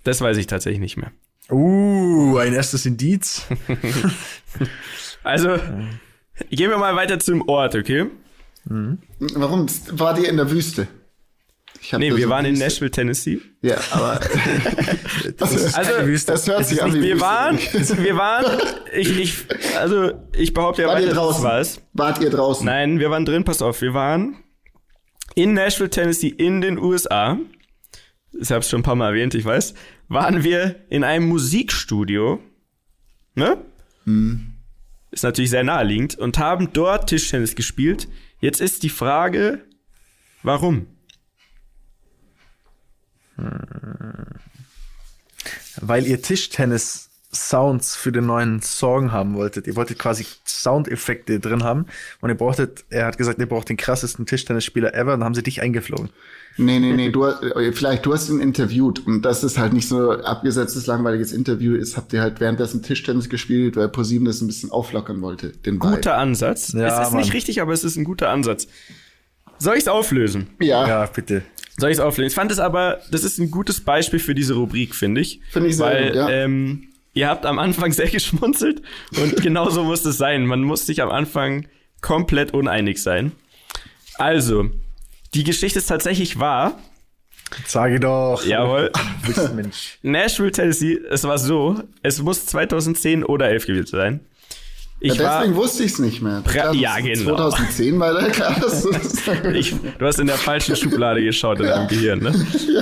Das weiß ich tatsächlich nicht mehr. Uh, ein erstes Indiz. Also, gehen wir mal weiter zum Ort, okay? Warum war ihr in der Wüste? Nee, wir so waren in. Nashville, Tennessee. Ja, aber das, Also, das hört sich an wie Wir Wüste. waren, wir waren, ich, ich, also, ich behaupte ja Wart ihr draußen? war's. Wart ihr draußen? Nein, wir waren drin, pass auf, wir waren in Nashville, Tennessee, in den USA. Ich habe es schon ein paar Mal erwähnt, ich weiß. Waren wir in einem Musikstudio, ne? Ist natürlich sehr naheliegend und haben dort Tischtennis gespielt. Jetzt ist die Frage, warum? Weil ihr Tischtennis Sounds für den neuen Song haben wolltet. Ihr wolltet quasi Soundeffekte drin haben und ihr brauchtet, er hat gesagt, ihr braucht den krassesten Tischtennisspieler ever, dann haben sie dich eingeflogen. Nee, nee, nee, du, äh, vielleicht du hast ihn interviewt und das ist halt nicht so abgesetztes, langweiliges Interview ist, habt ihr halt währenddessen Tischtennis gespielt, weil ProSieben das ein bisschen auflockern wollte, den Vibe. Guter Ansatz. Ja, es ist nicht Mann. richtig, aber es ist ein guter Ansatz. Soll ich es auflösen? Ja, Ja, bitte. Soll ich es auflösen? Ich fand es aber, das ist ein gutes Beispiel für diese Rubrik, finde ich. Finde ich sehr Weil, gut, ja. ähm, ihr habt am Anfang sehr geschmunzelt und genauso muss es sein. Man muss sich am Anfang komplett uneinig sein. Also, die Geschichte ist tatsächlich wahr. Sage doch. Jawohl. Mensch. Nashville, Tennessee, es war so, es muss 2010 oder 11 gewesen sein. Ich ja, deswegen war, wusste ich es nicht mehr. Klar, ja, genau. 2010 war da klar, dass ich, du hast in der falschen Schublade geschaut in deinem Gehirn, ne?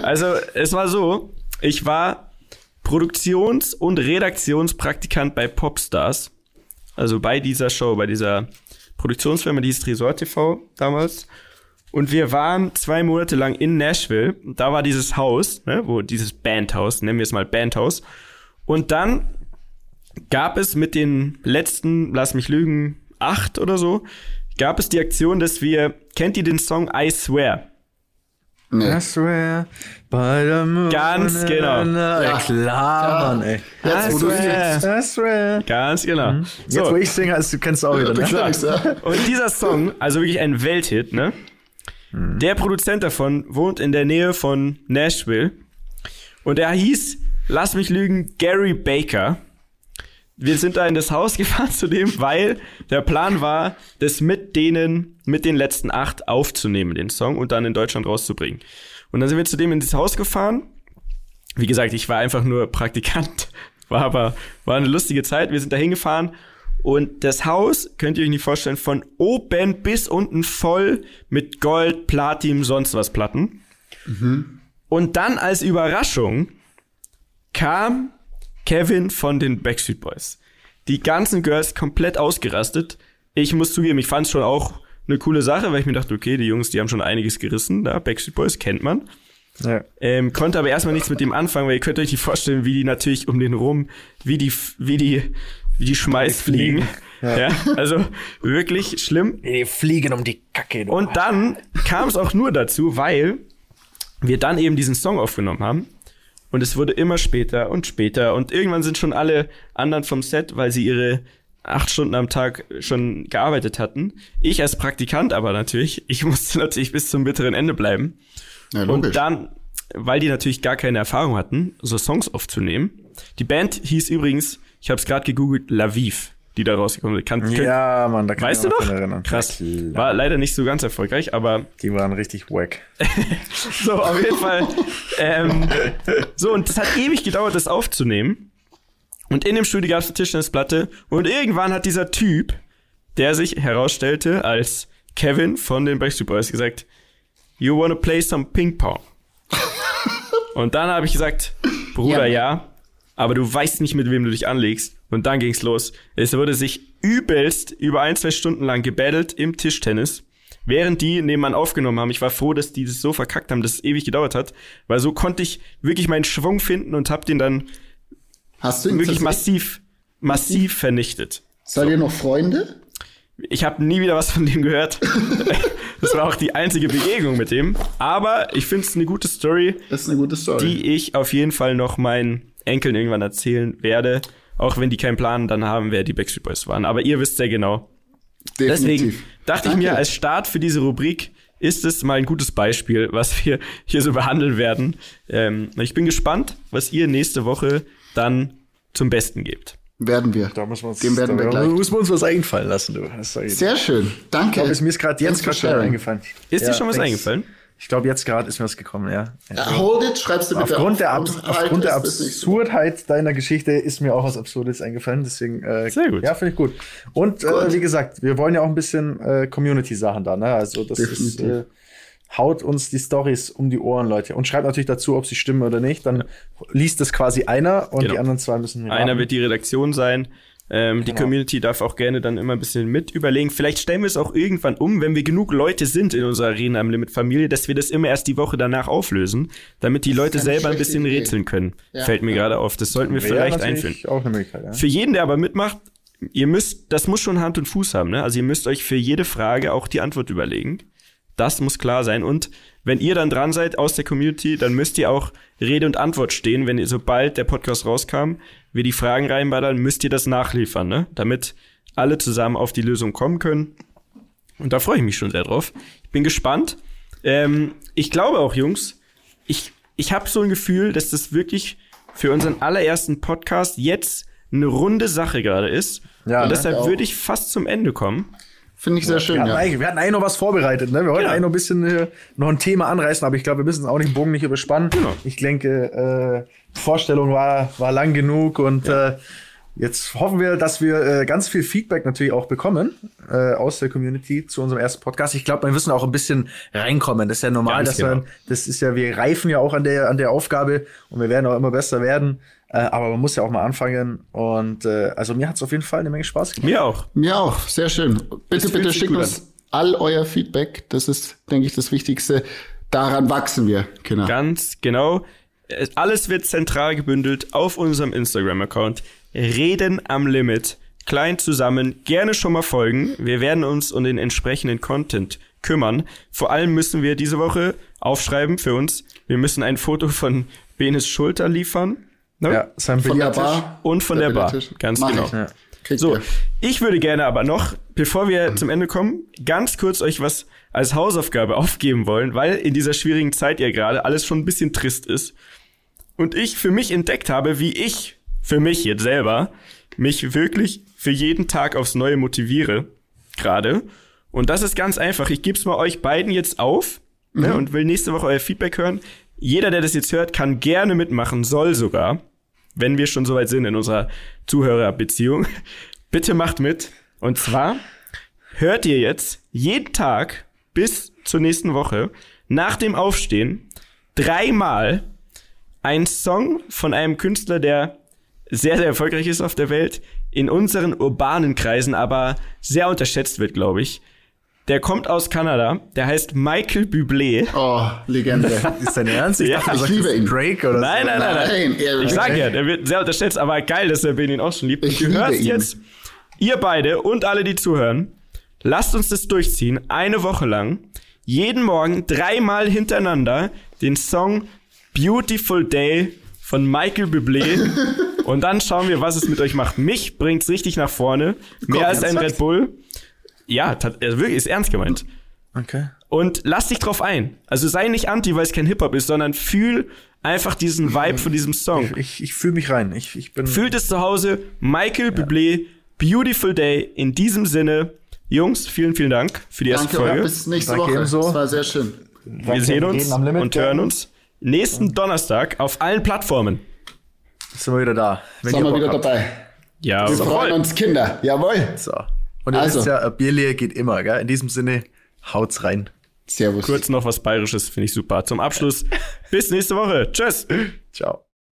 Also, es war so, ich war Produktions- und Redaktionspraktikant bei Popstars. Also bei dieser Show, bei dieser Produktionsfirma, die hieß Tresor TV damals. Und wir waren zwei Monate lang in Nashville. Da war dieses Haus, ne, wo dieses Bandhaus, nennen wir es mal Bandhaus. Und dann gab es mit den letzten, lass mich lügen, acht oder so, gab es die Aktion, dass wir, kennt ihr den Song I Swear? nee. I swear by the moon. Ganz genau. Ja, Ja. klar, Mann, ey. Jetzt, wo du swear. jetzt, I swear. Ganz genau. Jetzt, wo So, ich singe, also, du kennst auch wieder, du ne? und dieser Song, also wirklich ein Welthit, ne? Der Produzent davon wohnt in der Nähe von Nashville. Und er hieß, lass mich lügen, Gary Baker. Wir sind da in das Haus gefahren zu dem, weil der Plan war, das mit denen, mit den letzten acht aufzunehmen, den Song, und dann in Deutschland rauszubringen. Und dann sind wir zu dem in das Haus gefahren. Wie gesagt, ich war einfach nur Praktikant, war aber, war eine lustige Zeit. Wir sind da hingefahren und das Haus, könnt ihr euch nicht vorstellen, von oben bis unten voll mit Gold, Platin, sonst was Platten. Und dann als Überraschung kam Kevin von den Backstreet Boys. Die ganzen Girls komplett ausgerastet. Ich muss zugeben, ich fand es schon auch eine coole Sache, weil ich mir dachte, okay, die Jungs, die haben schon einiges gerissen, da Backstreet Boys kennt man. Ja. Ähm, konnte aber erstmal nichts mit dem anfangen, weil ihr könnt euch nicht vorstellen, wie die natürlich um den rum, wie die, wie die, wie die Schmeißfliegen. Ja. also wirklich schlimm. Die fliegen um die Kacke. Du. Und dann kam es auch nur dazu, weil wir dann eben diesen Song aufgenommen haben. Und es wurde immer später und später. Und irgendwann sind schon alle anderen vom Set, weil sie ihre acht Stunden am Tag schon gearbeitet hatten. Ich als Praktikant aber natürlich, ich musste natürlich bis zum bitteren Ende bleiben. Ja. Und dann, weil die natürlich gar keine Erfahrung hatten, so Songs aufzunehmen. Die Band hieß übrigens, ich habe es gerade gegoogelt, Laviv, die da rausgekommen sind. Kann, ja, Mann, da kann weißt du ich mich erinnern. Krass. Ja. War leider nicht so ganz erfolgreich, aber Die waren richtig wack. so, auf jeden Fall. Ähm, so, und das hat ewig gedauert, das aufzunehmen. Und in dem Studio gab es eine Tischtennisplatte. Und irgendwann hat dieser Typ, der sich herausstellte als Kevin von den Backstreet Boys, gesagt, You wanna play some Ping Pong? und dann habe ich gesagt, Bruder, ja. aber du weißt nicht, mit wem du dich anlegst. Und dann ging's los. Es wurde sich übelst über ein, zwei Stunden lang gebattelt im Tischtennis. Während die nebenan aufgenommen haben, ich war froh, dass die das so verkackt haben, dass es ewig gedauert hat, weil so konnte ich wirklich meinen Schwung finden und hab den dann Hast du ihn wirklich massiv, massiv vernichtet. Seid ihr noch Freunde? Ich habe nie wieder was von dem gehört. das war auch die einzige Begegnung mit dem. Aber ich finde es eine gute Story, Das ist eine gute Story. die ich auf jeden Fall noch meinen Enkeln irgendwann erzählen werde. Auch wenn die keinen Plan dann haben, wer die Backstreet Boys waren. Aber ihr wisst sehr genau. Deswegen dachte ich mir, Danke. als Start für diese Rubrik ist es mal ein gutes Beispiel, was wir hier so behandeln werden. Ähm, ich bin gespannt, was ihr nächste Woche dann zum Besten gebt. Werden wir. Da müssen wir uns, Dem werden wir da gleich. müssen wir uns was einfallen lassen, du. Sehr schön. Danke. Ich glaube, ist mir ist gerade jetzt gerade eingefallen. Ist dir schon was thanks. eingefallen? Ich glaube, jetzt gerade ist mir was gekommen, ja. Ja, hold it, schreibst du bitte Aufgrund der, auf. Abs Und aufgrund der ist das nicht so. Absurdheit deiner Geschichte ist mir auch was Absurdes eingefallen. Deswegen, äh, Sehr gut. Ja, finde ich gut. Und Gut. Äh, wie gesagt, wir wollen ja auch ein bisschen äh, Community-Sachen da. Ne? Also das ist, Definitiv. äh, haut uns die Stories um die Ohren, Leute. Und schreibt natürlich dazu, ob sie stimmen oder nicht. Dann liest es quasi einer und Genau. die anderen zwei müssen Einer raten. wird die Redaktion sein. Ähm, Die Genau. Community darf auch gerne dann immer ein bisschen mit überlegen. Vielleicht stellen wir es auch irgendwann um, wenn wir genug Leute sind in unserer Arena am Limit Familie, dass wir das immer erst die Woche danach auflösen, damit die Leute keine selber ein bisschen Idee. rätseln können. Ja. Fällt mir gerade auf. Das sollten wir Wäre vielleicht einführen. Auch eine Möglichkeit, ja. Für jeden, der aber mitmacht, ihr müsst, das muss schon Hand und Fuß haben, ne? Also ihr müsst euch für jede Frage auch die Antwort überlegen. Das muss klar sein. Und wenn ihr dann dran seid aus der Community, dann müsst ihr auch Rede und Antwort stehen, wenn ihr, sobald der Podcast rauskam, wir die Fragen reinballern, müsst ihr das nachliefern, ne? Damit alle zusammen auf die Lösung kommen können. Und da freue ich mich schon sehr drauf. Ich bin gespannt. Ähm, ich glaube auch, Jungs, ich, ich habe so ein Gefühl, dass das wirklich für unseren allerersten Podcast jetzt eine runde Sache gerade ist. Ja, und ne? deshalb würde ich fast zum Ende kommen. Finde ich sehr schön, Wir hatten, ja. eigentlich, wir hatten eigentlich noch was vorbereitet, ne? Wir wollten Genau. eigentlich noch ein bisschen äh, noch ein Thema anreißen, aber ich glaube, wir müssen auch den Bogen nicht überspannen. Genau. Ich denke, äh, die Vorstellung war, war lang genug und äh, jetzt hoffen wir, dass wir äh, ganz viel Feedback natürlich auch bekommen äh, aus der Community zu unserem ersten Podcast. Ich glaube, wir müssen auch ein bisschen reinkommen. Das ist ja normal, Ganz dass genau. wir, das ist ja, wir reifen ja auch an der, an der Aufgabe und wir werden auch immer besser werden. Äh, aber man muss ja auch mal anfangen. Und äh, also mir hat es auf jeden Fall eine Menge Spaß gemacht. Mir auch. Mir auch, sehr schön. Bitte, fühlt bitte schickt uns all euer Feedback. Das ist, denke ich, das Wichtigste. Daran wachsen wir, Kinder. Ganz genau. Es- Alles wird zentral gebündelt auf unserem Instagram-Account. Reden am Limit. Klein zusammen. Gerne schon mal folgen. Wir werden uns um den entsprechenden Content kümmern. Vor allem müssen wir diese Woche aufschreiben für uns. Wir müssen ein Foto von Benes Schulter liefern. Ne? Ja, sein Von der. Bar. Und von der, Bar. Billardtisch. Ganz Mach genau. ich. Ja. So, ich würde gerne aber noch, bevor wir zum Ende kommen, ganz kurz euch was als Hausaufgabe aufgeben wollen, weil in dieser schwierigen Zeit ja gerade alles schon ein bisschen trist ist. Und ich für mich entdeckt habe, wie ich für mich jetzt selber mich wirklich für jeden Tag aufs Neue motiviere. Gerade. Und das ist ganz einfach. Ich gebe es mal euch beiden jetzt auf ne, und will nächste Woche euer Feedback hören. Jeder, der das jetzt hört, kann gerne mitmachen, soll sogar wenn wir schon soweit sind in unserer Zuhörerbeziehung, bitte macht mit. Und zwar hört ihr jetzt jeden Tag bis zur nächsten Woche nach dem Aufstehen dreimal einen Song von einem Künstler, der sehr, sehr erfolgreich ist auf der Welt, in unseren urbanen Kreisen aber sehr unterschätzt wird, glaube ich. Der kommt aus Kanada, der heißt Michael Bublé. Oh, Legende. Ist dein Ernst? Ich Ja, dachte, ich liebe ihn. Drake oder Nein, so. nein, nein, nein. Nein, er- Ich sag okay. ja, der wird sehr unterschätzt, aber geil, dass der Ben ihn auch schon liebt. Ich du liebe hörst ihn. jetzt, ihr beide und alle, die zuhören, lasst uns das durchziehen, eine Woche lang, jeden Morgen dreimal hintereinander den Song Beautiful Day von Michael Bublé und dann schauen wir, was es mit euch macht. Mich bringt's richtig nach vorne, mehr als ein? Red Bull. Ja, tat- also wirklich, ist ernst gemeint. Okay. Und lass dich drauf ein. Also sei nicht anti, weil es kein Hip-Hop ist, sondern fühl einfach diesen Vibe von diesem Song. Ich, ich fühle mich rein. Ich, ich bin. Fühlt es zu Hause. Michael Bublé, Beautiful Day. In diesem Sinne, Jungs, vielen, vielen Dank für die erste Danke, Folge. bis nächste Danke Woche. ebenso. Das war sehr schön. Wir sehen uns und hören uns nächsten Donnerstag auf allen Plattformen. Sind wir wieder da. Wenn Sind wir wieder habt. dabei. Ja, Wir freuen uns, Kinder. Jawohl. So. Und ihr Also. wisst ja, ein Bierle geht immer, gell? In diesem Sinne, haut's rein. Servus. Kurz noch was Bayerisches, finde ich super. Zum Abschluss. Bis nächste Woche. Tschüss. Ciao.